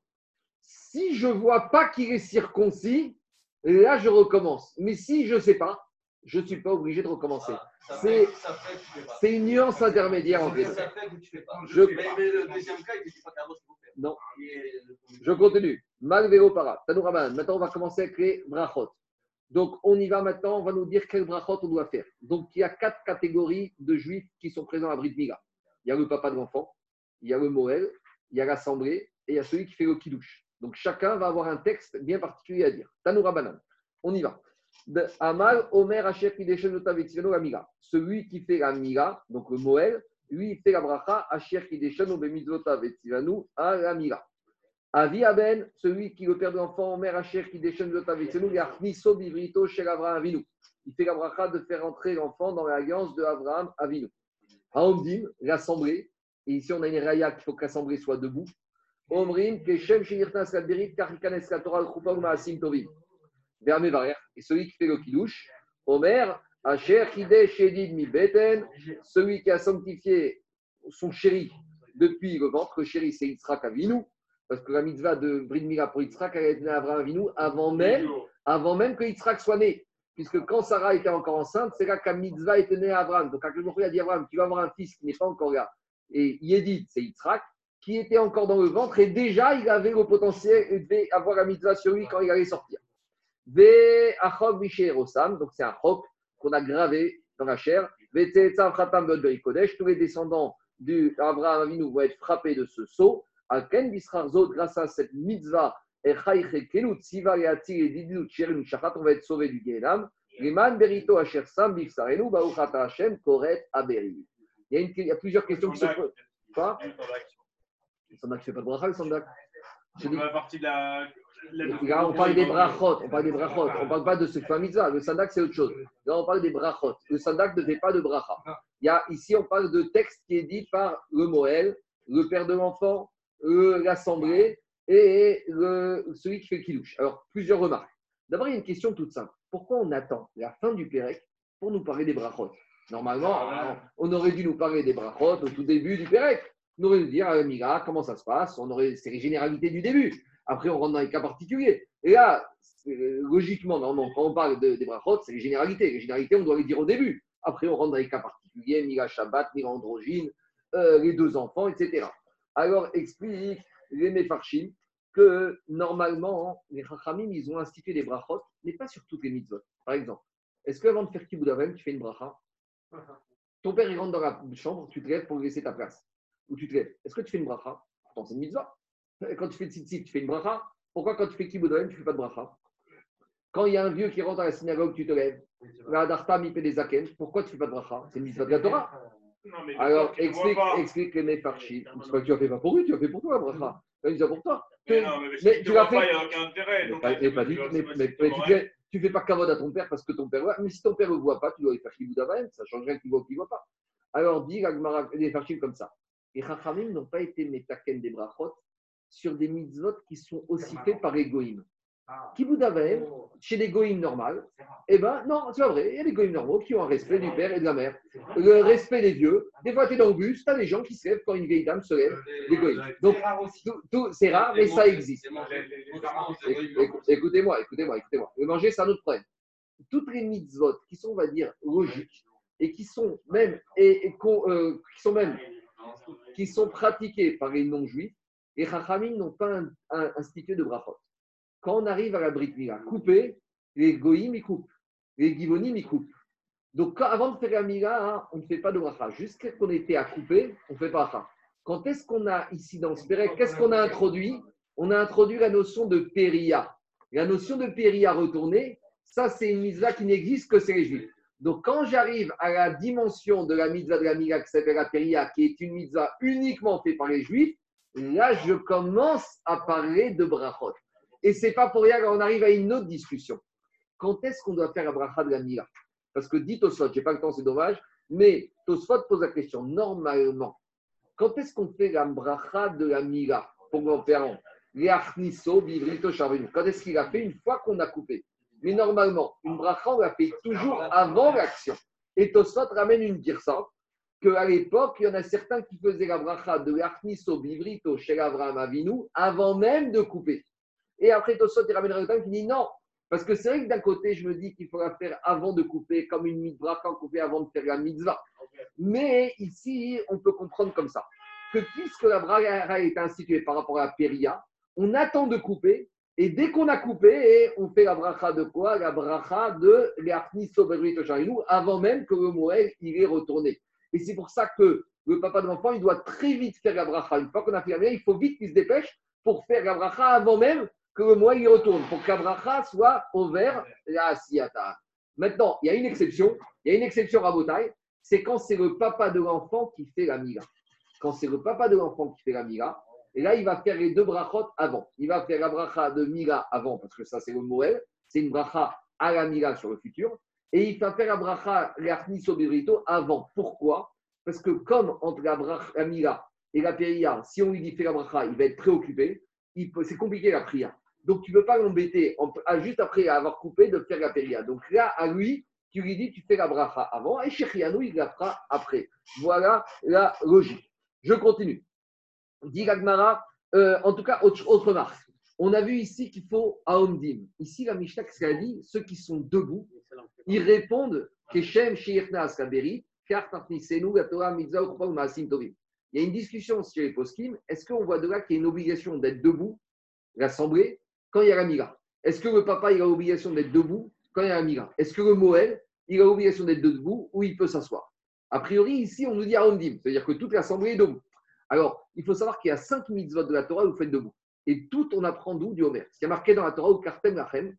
Si je ne vois pas qu'il est circoncis, là, je recommence. Mais si je ne sais pas, je ne suis pas obligé de recommencer. C'est- une nuance intermédiaire en fait. Ça fait que tu fais pas. Je-. Non. Je continue. Malvélo para. Tanouraman. Maintenant, on va commencer avec les brachot. Donc, on y va maintenant. On va nous dire quel brachot on doit faire. Donc, il y a quatre catégories de juifs qui sont présents à Brit Mila. Il y a le papa de l'enfant, il y a le Moël, il y a l'assemblée et il y a celui qui fait le kidouche. Donc chacun va avoir un texte bien particulier à dire. Tanoura Banan. On y va. Amal, Omer, Asher, Kideshen, Otavetzireno, la Mila. Celui qui fait la Mila, donc le Moël, lui, il fait la bracha, Asher, Kideshen, Obemitzvota, Vetzirenu, à la. Avi Aben, celui qui le père de l'enfant, Omer, Asher, Kideshen, Otavetzirenu, Yachniso, Bivrito, Shel Avraham Avinu. Il fait la bracha de faire entrer l'enfant dans l'alliance de Abraham Avinu. Haomdim, l'assemblée. Et ici, on a une raya qu'il faut que l'assemblée soit debout. Omrim, Keshem, Shinirtas, Kadberit, Karikanes, Katora, Krupa, Maasim, Tovim. Verme Varer. Et celui qui fait le kidouche, Omer, Asher, Kideh, Shedid, Mi Beten, celui qui a sanctifié son chéri depuis le ventre. Le chéri, c'est Yitzhak Avinu. Parce que la mitzvah de Brit Mila pour Yitzhak, elle a été à Abraham Avinu avant même, avant même que Yitzhak soit né. Puisque quand Sarah était encore enceinte, c'est là que la mitzvah était née à Abraham. Donc, quand le a dit à Abraham, tu vas avoir un fils qui n'est pas encore là. Et Yedid, c'est Yitzhak, qui était encore dans le ventre. Et déjà, il avait le potentiel, il devait avoir la mitzvah sur lui quand il allait sortir. Donc c'est un chok qu'on a gravé dans la chair. Tous les descendants d'Abraham Avinu vont être frappés de ce sceau. Grâce à cette mitzvah, on va être sauvés du aberi. Il y, a une- il y a plusieurs questions qui se posent. Quoi? Le sandak, je fais pas de bracha, le sandak? C'est la partie de la. Là, on parle des brachot, on parle des brachot, on parle pas de ce mitzvah. Le sandak, c'est autre chose. Là, on parle des brachot. Le sandak ne fait pas de bracha. Il y a, ici, on parle de texte qui est dit par le Moël, le père de l'enfant, le- l'assemblée et le- celui qui fait le kidouche. Alors, plusieurs remarques. D'abord, il y a une question toute simple. Pourquoi on attend la fin du Pérec pour nous parler des brachot? Normalement, on aurait dû nous parler des brachot au tout début du Pérec. On aurait dû dire, ah, Mira, comment ça se passe? On aurait, C'est les généralités du début. Après, on rentre dans les cas particuliers. Et là, c'est- logiquement, normalement, quand on parle de- des brachot, c'est les généralités. Les généralités, on doit les dire au début. Après, on rentre dans les cas particuliers, Mira Shabbat, Mira Androgyne, euh, les deux enfants, etc. Alors, explique les Mefarchim que normalement, les Chachamim, ils ont institué des brachot, mais pas sur toutes les mitzvot. Par exemple, est-ce qu'avant de faire Kibbutz Avim, tu fais une bracha? Ton père, il rentre dans la chambre, tu te lèves pour lui laisser ta place. Ou tu te lèves. Est-ce que tu fais une bracha? Pourtant, c'est une mitzvah. Quand tu fais tzitzit, tu fais une bracha. Pourquoi quand tu fais Avim, tu ne fais pas de bracha? Quand il y a un vieux qui rentre à la synagogue, tu te lèves. La Dartam, il fait des zaken. Pourquoi tu ne fais pas de bracha? C'est une mitzvah de la Torah. Alors, explique, explique les Mefarchim. C'est pas que tu as fait pas pour lui, tu as fait pour toi, la bracha. Tu as ça pour toi. Mais non, mais, Mais si tu l'as fait- il n'y a aucun intérêt. Mais donc, pas, tu- mais pas du tout. Mais, mais- vrai. fais, pas cavode à ton père parce que ton père voit. Mais si ton père ne le voit pas, tu dois lui faire Avim, ça change rien qu'il voit ou qu'il ne voit pas. Alors, Gemara- les Farchim comme ça. Les Chachamim n'ont pas été métaken des brachot sur des mitzvot qui sont aussi faits par les goïms. Kibbutz Avim, chez les goïms normales, eh ben non, c'est pas vrai. Il y a des goïms normaux qui ont un respect du père et de la mère. Le respect des vieux. Des fois, tu es dans le bus, tu as des gens qui se lèvent quand une vieille dame se lève. Des goïms. Donc, c'est rare, mais ça existe. Écoute- Écoutez-moi, écoutez-moi, écoutez-moi. Le manger, c'est un autre problème. Toutes les mitzvot qui sont, on va dire, logiques et qui sont même, et, euh, qui sont même, qui sont pratiquées par les non-juifs, les Chachamim n'ont pas un- un- institué de brachot. Quand on arrive à la Brit Mila, couper, les goïms, ils coupent. Les givonim, ils coupent. Donc, avant de faire la Mila, hein, on ne fait pas de bracha. Jusqu'à qu'on ait été à couper, on ne fait pas bracha. Quand est-ce qu'on a ici dans ce qu'est-ce qu'on a introduit? On a introduit la notion de péria. La notion de péria retournée, ça, c'est une mitzvah qui n'existe que chez les Juifs. Donc, quand j'arrive à la dimension de la mitzvah de la Mila qui s'appelle la péria, qui est une mitzvah uniquement faite par les Juifs, là, je commence à parler de brachot. Et c'est pas pour rien qu'on arrive à une autre discussion. Quand est-ce qu'on doit faire la bracha de la Mila? Parce que dit Tosfot, j'ai pas le temps, c'est dommage, mais Tosfot pose la question. Normalement, quand est-ce qu'on fait la bracha de la Mila pour Bivrito, Charvenu. Quand est-ce qu'il a fait? Une fois qu'on a coupé. Mais normalement, une bracha, on la fait toujours avant l'action. Et Tosfot ramène une girsa qu'à l'époque, il y en a certains qui faisaient la bracha de l'Achniso, Bivrito, chez Abraham Avinu avant même de couper. Et après, Tosfot, il ramène un autre qui dit non. Parce que c'est vrai que d'un côté, je me dis qu'il faut la faire avant de couper, comme une mitzvah quand couper avant de faire la mitzvah. Mais ici, on peut comprendre comme ça que puisque la bracha été instituée par rapport à la péria, on attend de couper, et dès qu'on a coupé, on fait la bracha de quoi? La bracha de Soberito Charinu, avant même que le Moël il est retourné. Et c'est pour ça que le papa de l'enfant, il doit très vite faire la bracha. Une fois qu'on a fait la il faut vite qu'il se dépêche pour faire la bracha avant même que le moël y retourne, pour que la bracha soit au vert la asiyata. Maintenant, il y a une exception, il y a une exception à Botaï, c'est quand c'est le papa de l'enfant qui fait la mila. Quand c'est le papa de l'enfant qui fait la mila, et là, il va faire les deux brachot avant. Il va faire la bracha de mila avant, parce que ça, c'est le moël, c'est une bracha à la mila sur le futur. Et il va faire la bracha, soberito avant. Pourquoi? Parce que comme entre la, bracha, la mila et la péria, si on lui dit fais la bracha, il va être préoccupé. C'est compliqué la prière. Donc, tu ne peux pas l'embêter à- juste après avoir coupé de faire la péria. Donc là, à lui, tu lui dis tu fais la bracha avant et Shechianou, il la fera après. Voilà la logique. Je continue. Dit Gagmara, euh, en tout cas, autre, autre remarque. On a vu ici qu'il faut Aomdim. Ici, la Mishnah, qu'est-ce qu'elle dit? Ceux qui sont debout, ils répondent Keshem Kaberi. Il y a une discussion sur les poskim. Est-ce qu'on voit de là qu'il y a une obligation d'être debout, l'assemblée, quand il y a la Mila Est-ce que le papa il a l'obligation d'être debout quand il y a la Mila Est-ce que le Moël, il a l'obligation d'être debout ou il peut s'asseoir? A priori, ici, on nous dit Aomdim, c'est-à-dire que toute l'assemblée est debout. Alors, il faut savoir qu'il y a cinq mitzvot de la Torah où vous faites debout. Et tout, on apprend d'où? Du Homer. Ce qui a marqué dans la Torah, ou Kartem Lachem,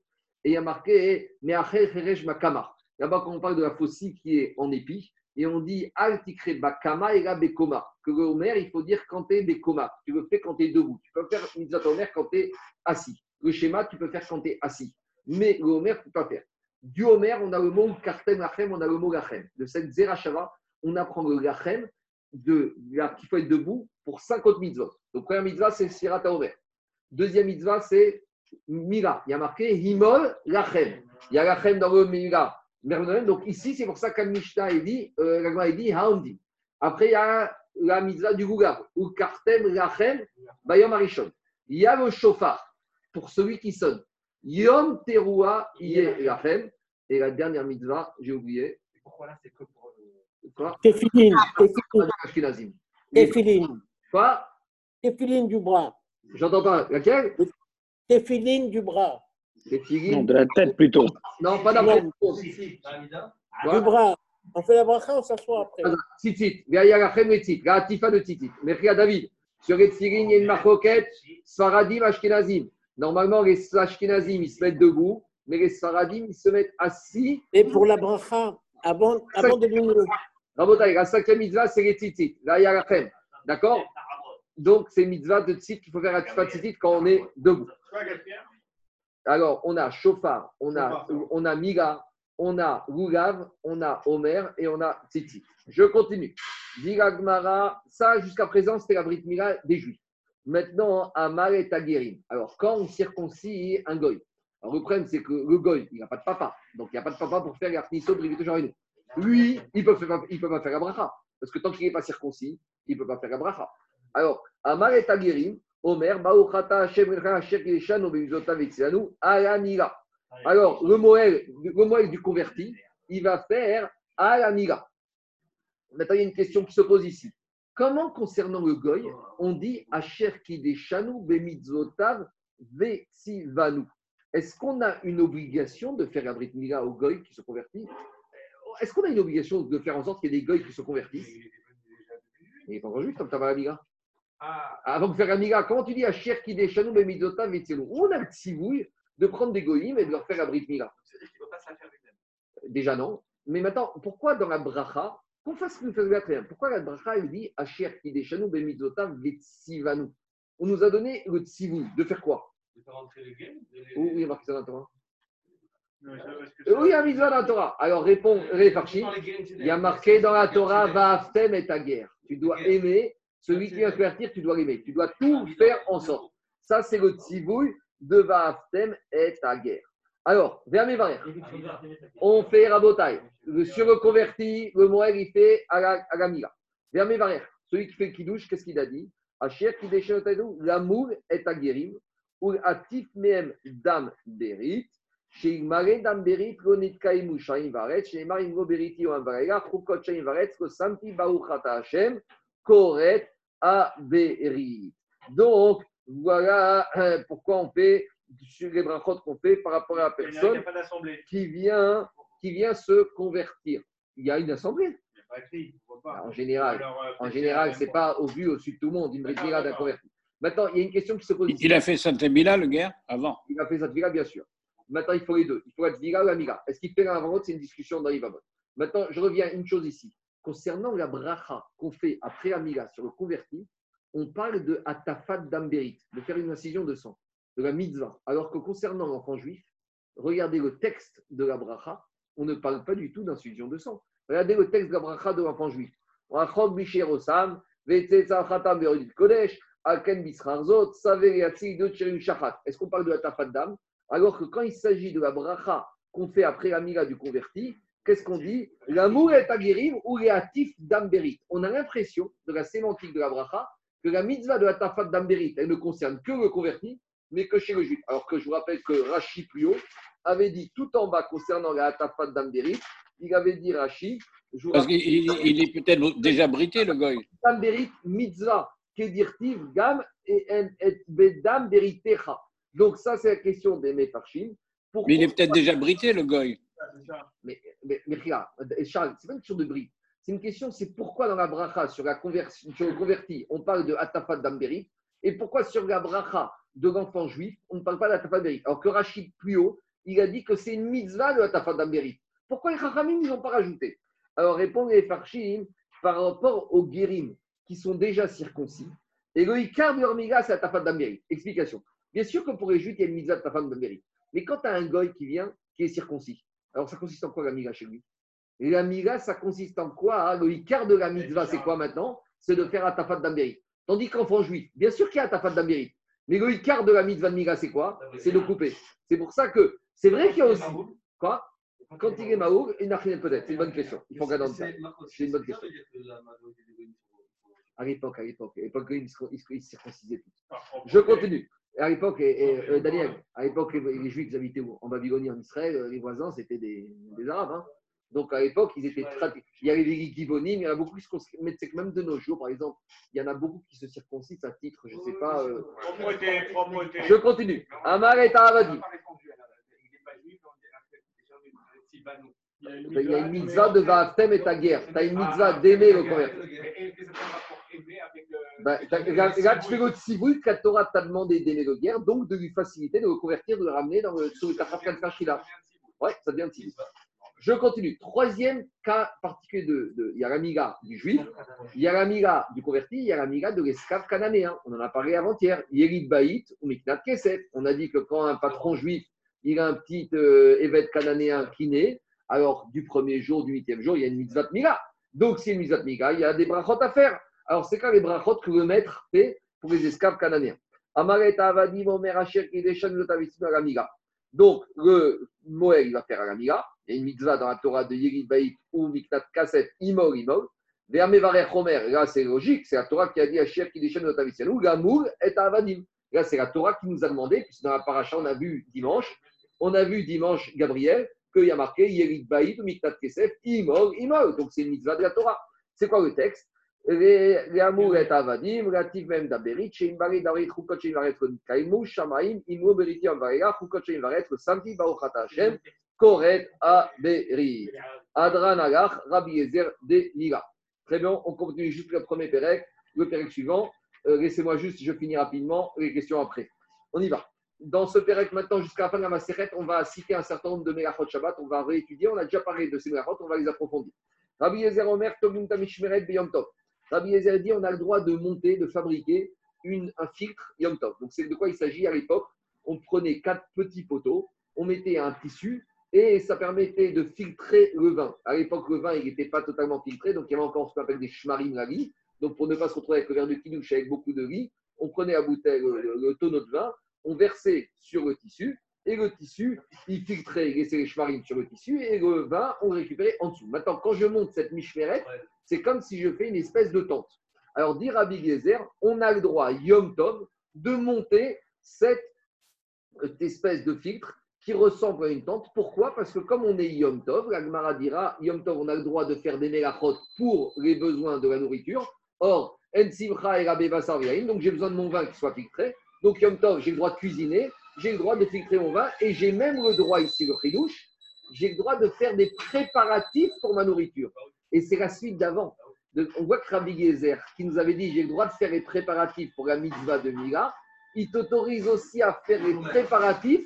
et il y a marqué Meacher Cheresh Makama. Là-bas, quand on parle de la faucille qui est en épi, et on dit Al Tikre Bakama et la Bekoma. Que le Homer, il faut dire quand tu es Bekoma. Tu le fais quand tu es debout. Tu peux faire mitzvot Homer quand tu es assis. Le schéma, tu peux faire quand tu es assis. Mais le Homer, tu ne peux pas faire. Du Homer, on a le mot Kartem Lachem, on a le mot Lachem. De cette Zerachava, on apprend le Lachem de, qu'il faut être debout pour cinq autres mitzvot. Donc, première mitzvah, c'est Sirat Homer. Deuxième mitzvah, c'est Mila. Il y a marqué Himol Lachem. Il y a Lachem dans le Mila. Donc, ici, c'est pour ça qu'Al-Mishta est dit, euh, dit Haondi. Après, il y a la mitzvah du Gougav, ou Kartem Lachem, Bayom Arishon. Il y a le chauffard, pour celui qui sonne. Yom Teruah Yeh Lachem. Et la dernière mitzvah, j'ai oublié. Pourquoi là, c'est que pour le. Quoi Téphiline, téphiline, Ashkenazim. téphiline, Quoi téphiline du bras, J'entends pas. Laquelle? Téphiline du bras, Non, de la tête plutôt. Non, pas Amida. du bras. On fait la bracha, on s'assoit après. Tzitzit. La crème de tzitzit. La tifa de tzitzit. Merci à David. Sur les tfilines, il y a une marcoquette. Sfaradim, Ashkenazim. Normalement, les Ashkenazim, ils se mettent debout. Mais les Sfaradim, ils se mettent assis. Et pour la bracha, avant, avant de l'union. Rabotaï, la cinquième mitzvah, c'est les tzitzit. Là, il y a la crème. D'accord Donc, c'est mitzvah de tzitzit qu'il faut faire la tifa de tzitzit quand on est debout. Alors, on a Shofar, on a, on a Miga, on a Rugav, on a Omer et on a Tzitzit. Je continue. Diga Gmara, ça jusqu'à présent c'était la Brit Mila des Juifs. Maintenant, Amar et Taguerim. Alors, quand on circoncis un goy, alors le problème c'est que le goy, il n'a pas de papa. Donc, il n'y a pas de papa pour faire l'Arniso Brivito Jarenu. Lui, il ne peut, il peut pas faire la bracha. Parce que tant qu'il n'est pas circoncis, il ne peut pas faire la bracha. Alors, Amar et Taguerim, Omer, Mila. Alors, le Moël, le Moël du converti, il va faire à la Mila. Maintenant, il y a une question qui se pose ici. Comment, concernant le Goy, on dit Asher Kideshanu Bemidzotav Vetzivanu Est-ce qu'on a une obligation de faire la Brit Mila au Goy qui se convertit Est-ce qu'on a une obligation de faire en sorte qu'il y ait des Goy qui se convertissent? Il n'est pas encore juste comme ça va. Ah, Avant de faire la Mila, comment tu dis Asher Kideshanu Bemidzotav Vetzivanu On a le tsivouille de prendre des Goyim et de leur faire la Brit Mila. Déjà non. Mais maintenant, pourquoi dans la bracha, qu'on fasse une chose bien, pourquoi la bracha, elle dit Asher Kideshanu Bemidzotav Vetsivanu On nous a donné le tsivou de faire quoi? De faire rentrer les Où où il y a marqué ça dans la Torah? Euh, Oui, il y a un mitzvah dans la Torah. Alors réponds, Réfarchi. Il y a marqué dans la Torah Vaaftem et ta guerre. Tu dois aimer celui qui se convertir, tu dois l'aimer. Tu dois tout faire en sorte. Ça, c'est le tsivouille de Vaaftem et ta guerre. Alors, barrières. On fait rabotaille. Le- Sur le converti, le Moël, il fait à la, à la mes barrières. Celui qui fait kidouche, qu'est-ce qu'il a dit? Asher qui déchire l'amour est à guérim, ou atif mehem dam berit, chez Mare dam ronit kaimu shaim varet, chez Marim go beriti o amvarega, chukot shaim varet, ko samti baruchata Hashem, koret a berit. Donc, voilà euh, pourquoi on fait sur les brachot qu'on fait par rapport à la personne qui vient, qui vient se convertir. Il y a une assemblée. En général, euh, en général, c'est pas au vu au-dessus de tout le monde. Une brigade à d'accord. convertir. Maintenant, il y a une question qui se pose. Il a fait Saint-Ébila, le guerre, avant. Il a fait sa tvila, bien sûr. Maintenant, il faut les deux. Il faut tvila ou la mila. Est-ce qu'il fait l'un avant l'autre? C'est une discussion dans l'Ivamot. Maintenant, je reviens à une chose ici. Concernant la bracha qu'on fait après la mila sur le converti, on parle de atafat d'amberit, de faire une incision de sang, de la mitzvah. Alors que concernant l'enfant juif, regardez le texte de la bracha, on ne parle pas du tout d'incision de sang. Regardez le texte de la bracha de l'enfant juif. Est-ce qu'on parle de atafat d'âme Alors que quand il s'agit de la bracha qu'on fait après la mila du converti, qu'est-ce qu'on dit? L'amour est aguerrim ou les atif d'amberit. On a l'impression de la sémantique de la bracha que la mitzvah de la tafat d'amberit, elle ne concerne que le converti, mais que chez le juif. Alors que je vous rappelle que Rashi plus haut avait dit tout en bas concernant la tafat d'amberit, il avait dit Rashi, Parce qu'il il- il est peut-être déjà brité, le goy. d'amberit mitzvah kedirtiv gam et bedam beritecha. Donc ça c'est la question des. Pourquoi- Mais il est peut-être déjà brité, le goy. Mais, mais, mais regarde, Charles, c'est pas une question de bris. C'est une question, c'est pourquoi dans la bracha, sur, la conversion, le converti, on parle de Atafat d'Amberit, et pourquoi sur la bracha de l'enfant juif, on ne parle pas d'Atafat d'Amberit? Alors que Rachid, plus haut, il a dit que c'est une mitzvah de Atafat d'Amberit. Pourquoi les Chachamim ne l'ont pas rajouté? Alors répondent les Farshim par rapport aux guérim qui sont déjà circoncis. Et le Ikar de leur miga, c'est Atafat d'Amberit. Explication. Bien sûr que pour les juifs, il y a une mitzvah de Atafat d'Amberit. Mais quand tu as un goy qui vient, qui est circoncis, alors, ça consiste en quoi la miga chez lui? Et la miga, ça consiste en quoi hein? Le Icar de la mitzvah, c'est quoi maintenant? C'est de faire atafat d'ambérit. Tandis qu'enfant juif, bien sûr qu'il y a atafat d'ambérit. Mais le Icar de la mitzvah de miga, c'est quoi? C'est de couper. C'est pour ça que c'est vrai qu'il y a aussi. Quoi? Quand il est maour, il n'a rien peut-être. C'est une bonne question. Il faut regarder dans ça. C'est une bonne question. À l'époque, à l'époque, à l'époque, ils se circoncisaient tous. Je continue. À l'époque, euh, Daniel, à l'époque, les, les Juifs habitaient où En Babylonie, en Israël, euh, les voisins, c'était des, des Arabes. hein. Donc à l'époque, ils étaient très. Il y avait des Gibonim, il y en a beaucoup qui se circoncisent. Mais c'est que même de nos jours, par exemple, il y en a beaucoup qui se circoncisent à titre, je ne sais pas. euh. Je continue. Amar et Avadi. Il y a une mitzvah de Vaaftem et ta guerre. Tu as une mitzvah d'aimer le converti. Ben, t'as- là, tu fais le tzivout que la Torah t'a demandé d'aimer le guerre, donc de lui faciliter, de le convertir, de le ramener dans le, Tafat Kashila. Ouais, ça devient tzivout. Je continue. Troisième cas particulier de. de- il y a la miga du juif, il y a la miga du converti, il y a la miga de l'esclave cananéen. On en a parlé avant-hier. Yerid Baït ou Miknat Kesef. On a dit que quand un patron juif, il a un petit euh, évêque cananéen qui naît, alors du premier jour, du huitième jour, il y a une mitzvah de miga. Donc, si une mitzvah de miga, il y a des brachot à faire. Alors, c'est quoi les brachot que le maître fait pour les esclaves à miga. Donc, le Moël, il va faire à la miga. Il y a une mitzvah dans la Torah de Yerid Baït ou Miknat Kasset, Imol, Imol. Vermevarer Homer, là c'est logique, c'est la Torah qui a dit Asher qui déchaîne notre aviciel. Ou Gamour est Avadim. Là c'est la Torah qui nous a demandé, puisque dans la paracha on a vu dimanche, on a vu dimanche Gabriel, qu'il y a marqué Yerid Baït ou Miktat Kesef, Imol, Imol. Donc c'est une mitzvah de la Torah. C'est quoi le texte? L'amour est Avadim, relatif même d'Aberit, chez Imbari Darit, Chukot chez Ivaret, Kaimu, Shamaim, Imro Beriti Amvarega, Chukot chez Ivaret, Santi, Baruchata Hashem, Koret Aberit. Adran Agach, Rabbi Ezer de Lila. Très bien, on continue juste le premier Pérec, le Pérec suivant. Euh, Laissez-moi juste, je finis rapidement les questions après. On y va. Dans ce Pérec, maintenant, jusqu'à la fin de la Maseret, on va citer un certain nombre de Megachot Shabbat, on va réétudier, on a déjà parlé de ces Megachot, on va les approfondir. Rabbi Ezer Omer, Tobim Tamishmeret Beyom Tov. Rabbi Ezer dit on a le droit de monter, de fabriquer une, un filtre Yom Tov. Donc, c'est de quoi il s'agit à l'époque. On prenait quatre petits poteaux, on mettait un tissu et ça permettait de filtrer le vin. À l'époque, le vin, n'était pas totalement filtré, donc il y avait encore ce qu'on appelle des shmarim la vie. Donc, pour ne pas se retrouver avec le verre de kidouche avec beaucoup de riz, on prenait à bouteille le, le- le tonneau de vin, on versait sur le tissu, et le tissu, il filtrait, il laissait les shmarim sur le tissu, et le vin, on le récupérait en dessous. Maintenant, quand je monte cette mishmeret, c'est comme si je fais une espèce de tente. Alors, dire à Gezer, on a le droit, Yom Tov, de monter cette espèce de filtre qui ressemble à une tente. Pourquoi? Parce que comme on est Yom Tov, la Gemara dira, Yom Tov, on a le droit de faire des mélachot pour les besoins de la nourriture. Or, En Simcha et donc j'ai besoin de mon vin qui soit filtré. Donc Yom Tov, j'ai le droit de cuisiner, j'ai le droit de filtrer mon vin et j'ai même le droit ici, le chidouche, j'ai le droit de faire des préparatifs pour ma nourriture. Et c'est la suite d'avant. on voit que Rabbi Gezer, qui nous avait dit j'ai le droit de faire les préparatifs pour la mitzvah de Mila, il t'autorise aussi à faire les préparatifs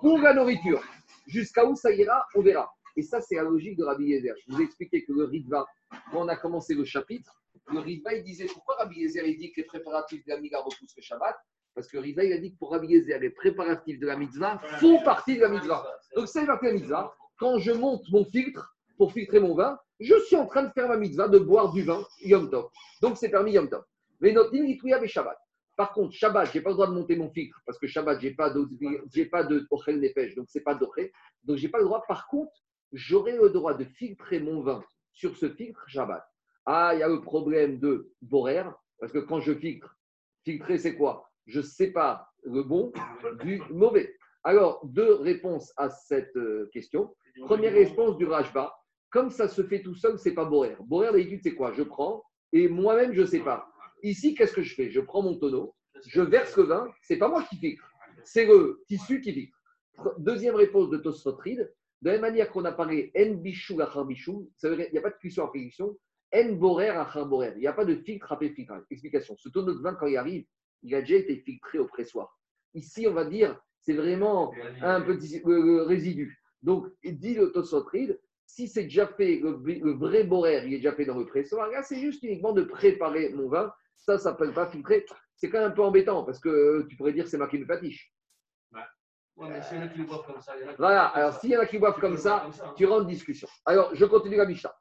pour la nourriture. Jusqu'à où ça ira, on verra. Et ça, c'est la logique de Rabbi Yezer. Je vous ai expliqué que le Ritva, quand on a commencé le chapitre, le Ritva, il disait pourquoi Rabbi Yezer, il dit que les préparatifs de la Mila repoussent le Shabbat? Parce que le Ritva, il a dit que pour Rabbi les préparatifs de la mitzvah font partie de la mitzvah. Donc, c'est partie de la mitzvah. Quand je monte mon filtre pour filtrer mon vin, je suis en train de faire ma mitzvah, de boire du vin Yom Tov. Donc, c'est permis Yom Tov. Mais notre et Shabbat. Par contre, Shabbat, je n'ai pas le droit de monter mon filtre parce que Shabbat, je n'ai pas de, j'ai pas de Ochel Nefesh, donc c'est pas d'Oché. Donc, je n'ai pas le droit. Par contre, j'aurai le droit de filtrer mon vin sur ce filtre Shabbat. Ah, il y a le problème de Borer, parce que quand je filtre, filtrer, c'est quoi? Je sépare le bon du mauvais. Alors, deux réponses à cette euh, question. Première réponse du Rajba. Comme ça se fait tout seul, c'est pas Borer. Borer, d'habitude, c'est quoi? Je prends et moi-même, je sépare. Ici, qu'est-ce que je fais? Je prends mon tonneau, je verse le vin, c'est pas moi qui filtre, c'est le tissu qui filtre. Deuxième réponse de Tosfotrid, de la même manière qu'on a parlé en bichou bichou, ça veut dire il n'y a pas de cuisson après cuisson, en borer achar borer, il n'y a pas de filtre après filtre. Explication, ce tonneau de vin, quand il arrive, il a déjà été filtré au pressoir. Ici, on va dire, c'est vraiment un petit le- le résidu. Donc, dit le si c'est déjà fait, le, le vrai borer, il est déjà fait dans le pressoir, là, c'est juste uniquement de préparer mon vin. Ça, ça ne s'appelle pas filtrer. C'est quand même un peu embêtant parce que euh, tu pourrais dire c'est marqué une patiche. Ouais, mais eux qui boivent comme ça. il y en a qui Voilà, alors s'il y en a qui boivent comme ça, hein. tu rentres en discussion. Alors, je continue la Mishnah.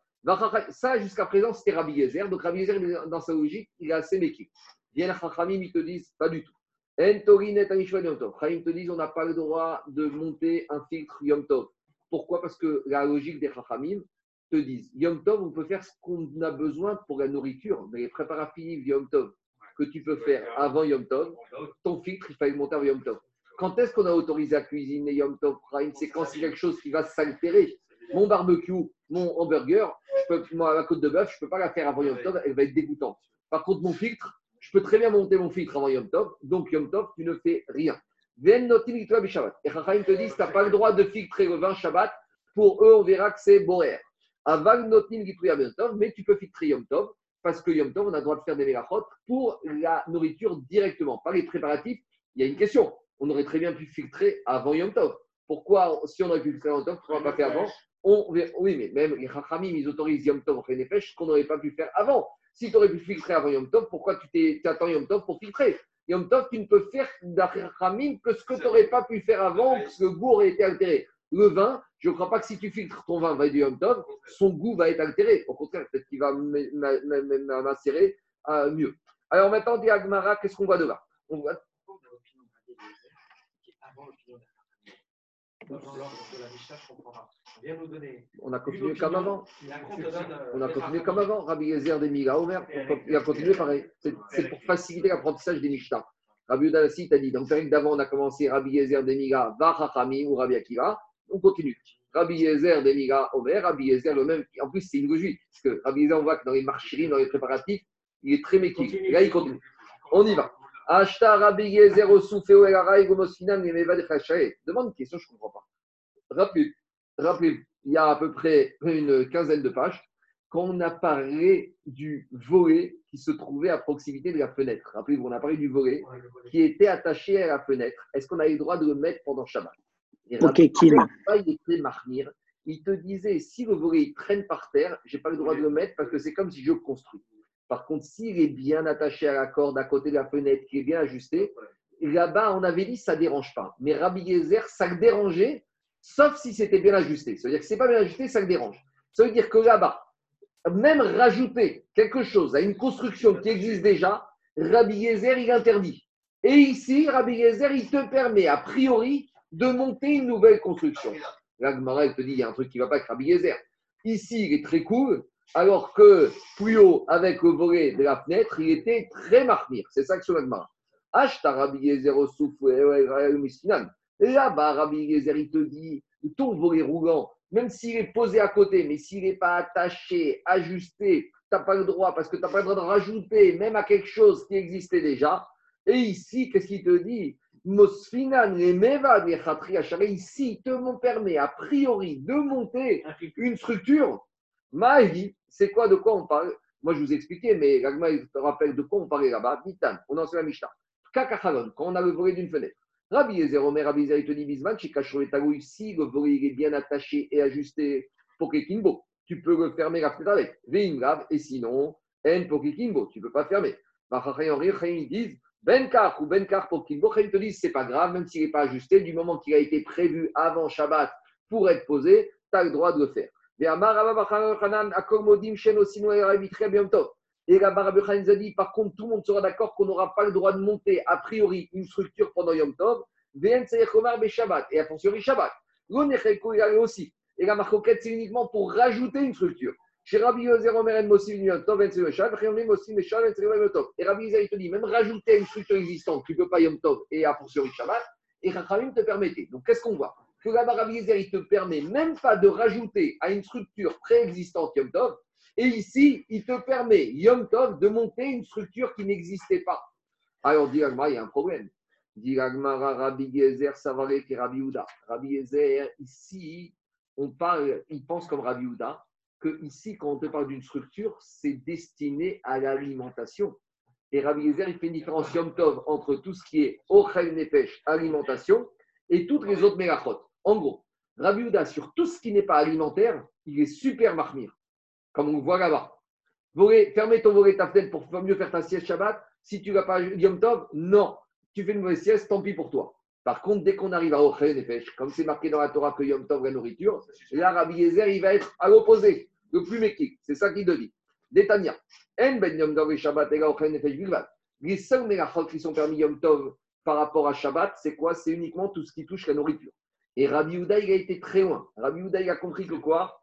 Ça, jusqu'à présent, c'était Rabbi Yezer. Donc, Rabbi Yezer, dans sa logique, il est assez méquille. Viennent Chachamim, ils te disent pas du tout. En Torinet Amishvan Yom Tov. Chachamim te disent on n'a pas le droit de monter un filtre Yom Tov. Pourquoi? Parce que la logique des Chachamim te disent Yom Tov, on peut faire ce qu'on a besoin pour la nourriture, mais les préparatifs Yom Tov que tu peux faire avant Yom Tov, ton filtre, il fallait monter avant Yom Tov. Quand est-ce qu'on a autorisé à cuisiner Yom Tov C'est quand c'est quelque chose qui va s'altérer. Mon barbecue, mon hamburger, je peux, moi, la côte de bœuf, je ne peux pas la faire avant Yom Tov, elle va être dégoûtante. Par contre, mon filtre, je peux très bien monter mon filtre avant Yom Tov, donc Yom Tov, tu ne fais rien. Et Chachamim te disent, tu n'as pas le droit de filtrer le vin Shabbat. Pour eux, on verra que c'est borer. Aval litva Yom Tov, mais tu peux filtrer Yom Tov, parce que Yom Tov, on a le droit de faire des mélachot pour la nourriture directement, pas les préparatifs. Il y a une question. On aurait très bien pu filtrer avant Yom Tov. Pourquoi, si on aurait pu filtrer avant Yom Tov, pourquoi pas fait avant? On, Oui, mais même les Chachamim, ils autorisent Yom Tov au Nefesh, ce qu'on n'aurait pas pu faire avant. Si tu aurais pu filtrer avant Yom Tov, pourquoi tu t'es- t'attends Yom Tov pour filtrer? Yom Tov, tu ne peux faire d'Achramim que ce que tu n'aurais pas pu faire avant, parce que le goût aurait été altéré. Le vin, je ne crois pas que si tu filtres ton vin du Yom Tov, son goût va être altéré. Au contraire, peut-être qu'il va macérer euh, mieux. Alors maintenant, dit Agmara, qu'est-ce qu'on voit de là? On voit Avant l'opinion d'un Dans l'ordre de la Mishnah, je comprends pas. On vient nous donner. on a continué opinion, comme avant. on euh, On a continué comme avant. Rabbi Yezer des Mila Omer, il a continué pareil. C'est pour faciliter l'apprentissage des Mishnah. Rabbi Udalasi t'a dit, dans le d'avant, on a commencé Rabbi Yezer des Mila, Vachachami ou Rabbi Akiva. On continue. Rabbi Yezer des Mila Omer, Rabbi Yezer le même. En plus, c'est une logique. Parce que Rabbi Yezer, on voit que dans les marchés, dans les préparatifs, il est très méquier. Là, il continue. On y va. Ashta Rabbi Yezer Soufeo Araï de. Demande une question, je ne comprends pas. Rappelez, rappelez, il y a à peu près une quinzaine de pages, quand on a parlé du volet qui se trouvait à proximité de la fenêtre. Rappelez-vous, on a parlé du volet qui était attaché à la fenêtre. Est-ce qu'on a eu le droit de le mettre pendant Shabbat? Ok, Kim. il était marmire. Il te disait, si le volet traîne par terre, je n'ai pas le droit de le mettre parce que c'est comme si je construis. Par contre, s'il est bien attaché à la corde à côté de la fenêtre, qui est bien ajusté, là-bas, on avait dit, ça ne dérange pas. Mais Rabbi Yezer, ça le dérangeait, sauf si c'était bien ajusté. Ça veut dire que ce n'est pas bien ajusté, ça le dérange. Ça veut dire que là-bas, même rajouter quelque chose à une construction qui existe déjà, Rabbi Yezer, il interdit. Et ici, Rabbi Yezer, il te permet, a priori, de monter une nouvelle construction. Là, elle te dit, il y a un truc qui ne va pas avec Rabbi Yezer. Ici, il est très cool, alors que plus haut, avec le volet de la fenêtre, il était très marmire. C'est ça que la Gemara. Ashta Rabbi Yezer. Là-bas, Rabbi Yezer, il te dit, ton volet roulant, même s'il est posé à côté, mais s'il n'est pas attaché, ajusté, tu n'as pas le droit, parce que tu n'as pas le droit de rajouter, même à quelque chose qui existait déjà. Et ici, qu'est-ce qu'il te dit? Mosfinan Ici, il te permet a priori de monter une structure. Mahi, c'est quoi de quoi on parle? Moi, je vous ai expliqué, mais l'agma, il te rappelle de quoi on parlait là-bas. On en sait la Mishnah. Kakachalon, quand on a le volet d'une fenêtre. Rabbi Yezer, Omer, Rabbi Yezer, il te dit, Bisman, si le volet est bien attaché et ajusté pour tu peux le fermer la fenêtre avec. Veimrav, et sinon, En pour tu ne peux pas fermer. Ils disent, Benkar ou Benkar pour Kekinbo, ils te disent, c'est pas grave, même s'il n'est pas ajusté, du moment qu'il a été prévu avant Shabbat pour être posé, tu as le droit de le faire. Et là-bas, Rabbi Khan nous a dit, par contre, tout le monde sera d'accord qu'on n'aura pas le droit de monter a priori une structure pendant Yom Tov, et a fortiori Shabbat. Aussi. Et la marcoquette, c'est uniquement pour rajouter une structure. Chez Rabbi Et Rabbi Yozer, il te dit, même rajouter une structure existante, tu ne peux pas Yom Tov et a fortiori Shabbat, et Rachamim te permettait. Donc, qu'est-ce qu'on voit? Que là-bas, Rabbi Yozer, il te permet même pas de rajouter à une structure préexistante Yom Tov, et ici, il te permet, Yom Tov, de monter une structure qui n'existait pas. Alors, dit Agma, il y a un problème. Dit Rabbi Gezer, Savarek et Rabbi Houda. Rabbi Gezer, ici, on parle, il pense comme Rabbi Houda, que ici, quand on te parle d'une structure, c'est destiné à l'alimentation. Et Rabbi Gezer, il fait une différence Yom Tov entre tout ce qui est Ochel Nefesh, alimentation, et toutes les autres mélachot. En gros, Rabbi Houda, sur tout ce qui n'est pas alimentaire, il est super marmire comme on le voit là-bas. Fermez ton volet ta fenêtre pour mieux faire ta sieste Shabbat. Si tu ne vas pas Yom Tov, non. Tu fais une mauvaise sieste, tant pis pour toi. Par contre, dès qu'on arrive à Ochel Nefesh, comme c'est marqué dans la Torah que Yom Tov, la nourriture, là, Rabbi Yezer, il va être à l'opposé, le plus méquique. C'est ça qu'il te dit. Détania. En ben Yom Tov et Shabbat et Nefesh Les seuls mélachot qui sont permis Yom Tov par rapport à Shabbat, c'est quoi? C'est uniquement tout ce qui touche la nourriture. Et Rabbi Houda, il a été très loin. Rabbi Houda, il a compris que quoi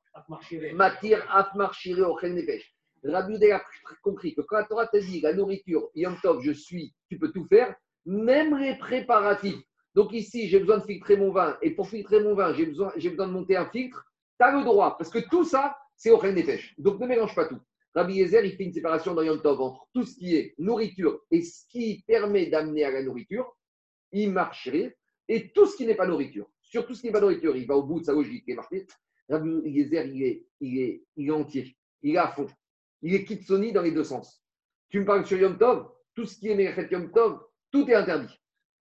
Matir Afmar Shire Ochel Nefesh. Rabbi a compris que quand la Torah te dit la nourriture, Yom Tov, je suis, tu peux tout faire, même les préparatifs. Donc ici, j'ai besoin de filtrer mon vin, et pour filtrer mon vin, j'ai besoin, j'ai besoin de monter un filtre, tu as le droit, parce que tout ça, c'est Ochel Nefesh. Donc ne mélange pas tout. Rabbi Yezer, il fait une séparation dans Yom Tov entre tout ce qui est nourriture et ce qui permet d'amener à la nourriture, il marcherait, et tout ce qui n'est pas nourriture. Sur tout ce qui n'est pas nourriture, il va au bout de sa logique marché. Rabbi Yezer, il est, il, est, il est entier, il est à fond. Il est kitsoni dans les deux sens. Tu me parles sur Yom Tov, tout ce qui est Mechet Yom Tov, tout est interdit.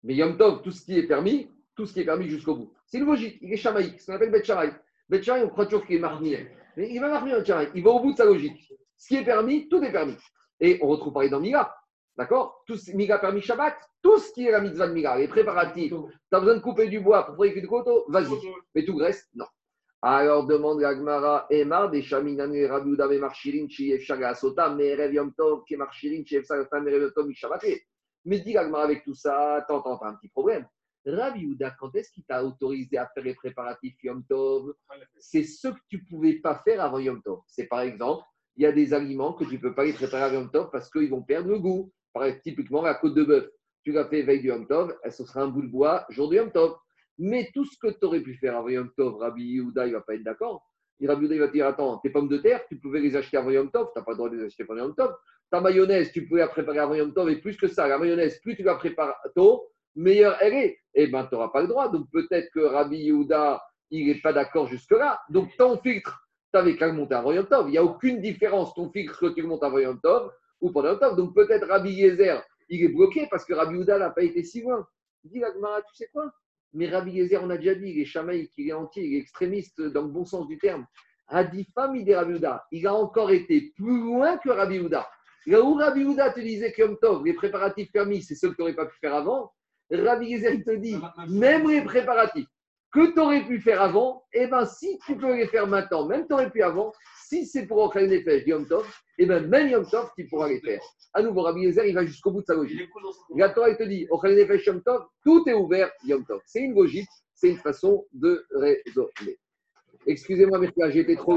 Mais Yom Tov, tout ce qui est permis, tout ce qui est permis jusqu'au bout. C'est une logique, il est chamaïque, ce qu'on appelle Bet Shamaï. Bet on croit toujours qu'il est marmire. Mais il va marmir un il va au bout de sa logique. Ce qui est permis, tout est permis. Et on retrouve pareil dans Mila. D'accord? Tout Mila permis Shabbat, tout ce qui est la mitzvah de Mila, les préparatifs. Tu as besoin de couper du bois pour fabriquer du coteau, vas-y. Mais tout reste, non. Alors demande Gagmara, Emar des Shaminanu et Rabiuda et Marchirin, Chief Shaga Sota, mais Rev Yom Tov, qui Marchirin, Sagata, mais Rev Tov, Mais dit Gagmara avec tout ça, attends, attends, un petit problème. Rabbi quand est-ce qu'il t'a autorisé à faire les préparatifs Yom Tov? C'est ce que tu ne pouvais pas faire avant Yom Tov. C'est par exemple, il y a des aliments que tu ne peux pas les préparer avant Yom Tov parce qu'ils vont perdre le goût. Par typiquement, la côte de bœuf. Tu l'as fait veille du Yom Tov, ce sera un bout de bois jour du Yom Tov. Mais tout ce que tu aurais pu faire avant Yom Tov, Rabbi Yehuda, il ne va pas être d'accord. Il va dire Attends, tes pommes de terre, tu pouvais les acheter avant Yom Tov, tu n'as pas le droit de les acheter avant Yom Tov. Ta mayonnaise, tu pouvais la préparer avant Yom Tov, et plus que ça, la mayonnaise, plus tu la prépares tôt, meilleure elle est. Eh bien, tu n'auras pas le droit. Donc peut-être que Rabbi Yehuda, il n'est pas d'accord jusque-là. Donc ton filtre, tu n'avais qu'à le monter avant Yom Tov. Il n'y a aucune différence, ton filtre, que tu le montes avant Yom Tov ou pendant Tov. Donc peut-être Rabbi Yezer, il est bloqué parce que Rabbi Yehuda n'a pas été si loin. Il dit, tu sais quoi? Mais Rabbi Yezer, on a déjà dit, il est chamaïque, il est entier, il est extrémiste dans le bon sens du terme. Hadifam, est Rabbi Il a encore été plus loin que Rabbi Houda. Là où Rabbi Houda te disait que Tov, les préparatifs permis, c'est ce que tu n'aurais pas pu faire avant. Rabbi Yezer, il te dit, même les préparatifs que tu aurais pu faire avant, eh bien, si tu peux les faire maintenant, même tu aurais pu avant, si c'est pour Ochel Nefesh, Yom Tov, eh bien, même Yom Tov, tu pourras les faire. À nouveau, Rabbi Yezer, il va jusqu'au bout de sa logique. La Torah, il te dit, Ochel Nefesh, Yom Tov, tout est ouvert, Yom Tov. C'est une logique, c'est une façon de raisonner. Excusez-moi, mais j'ai été trop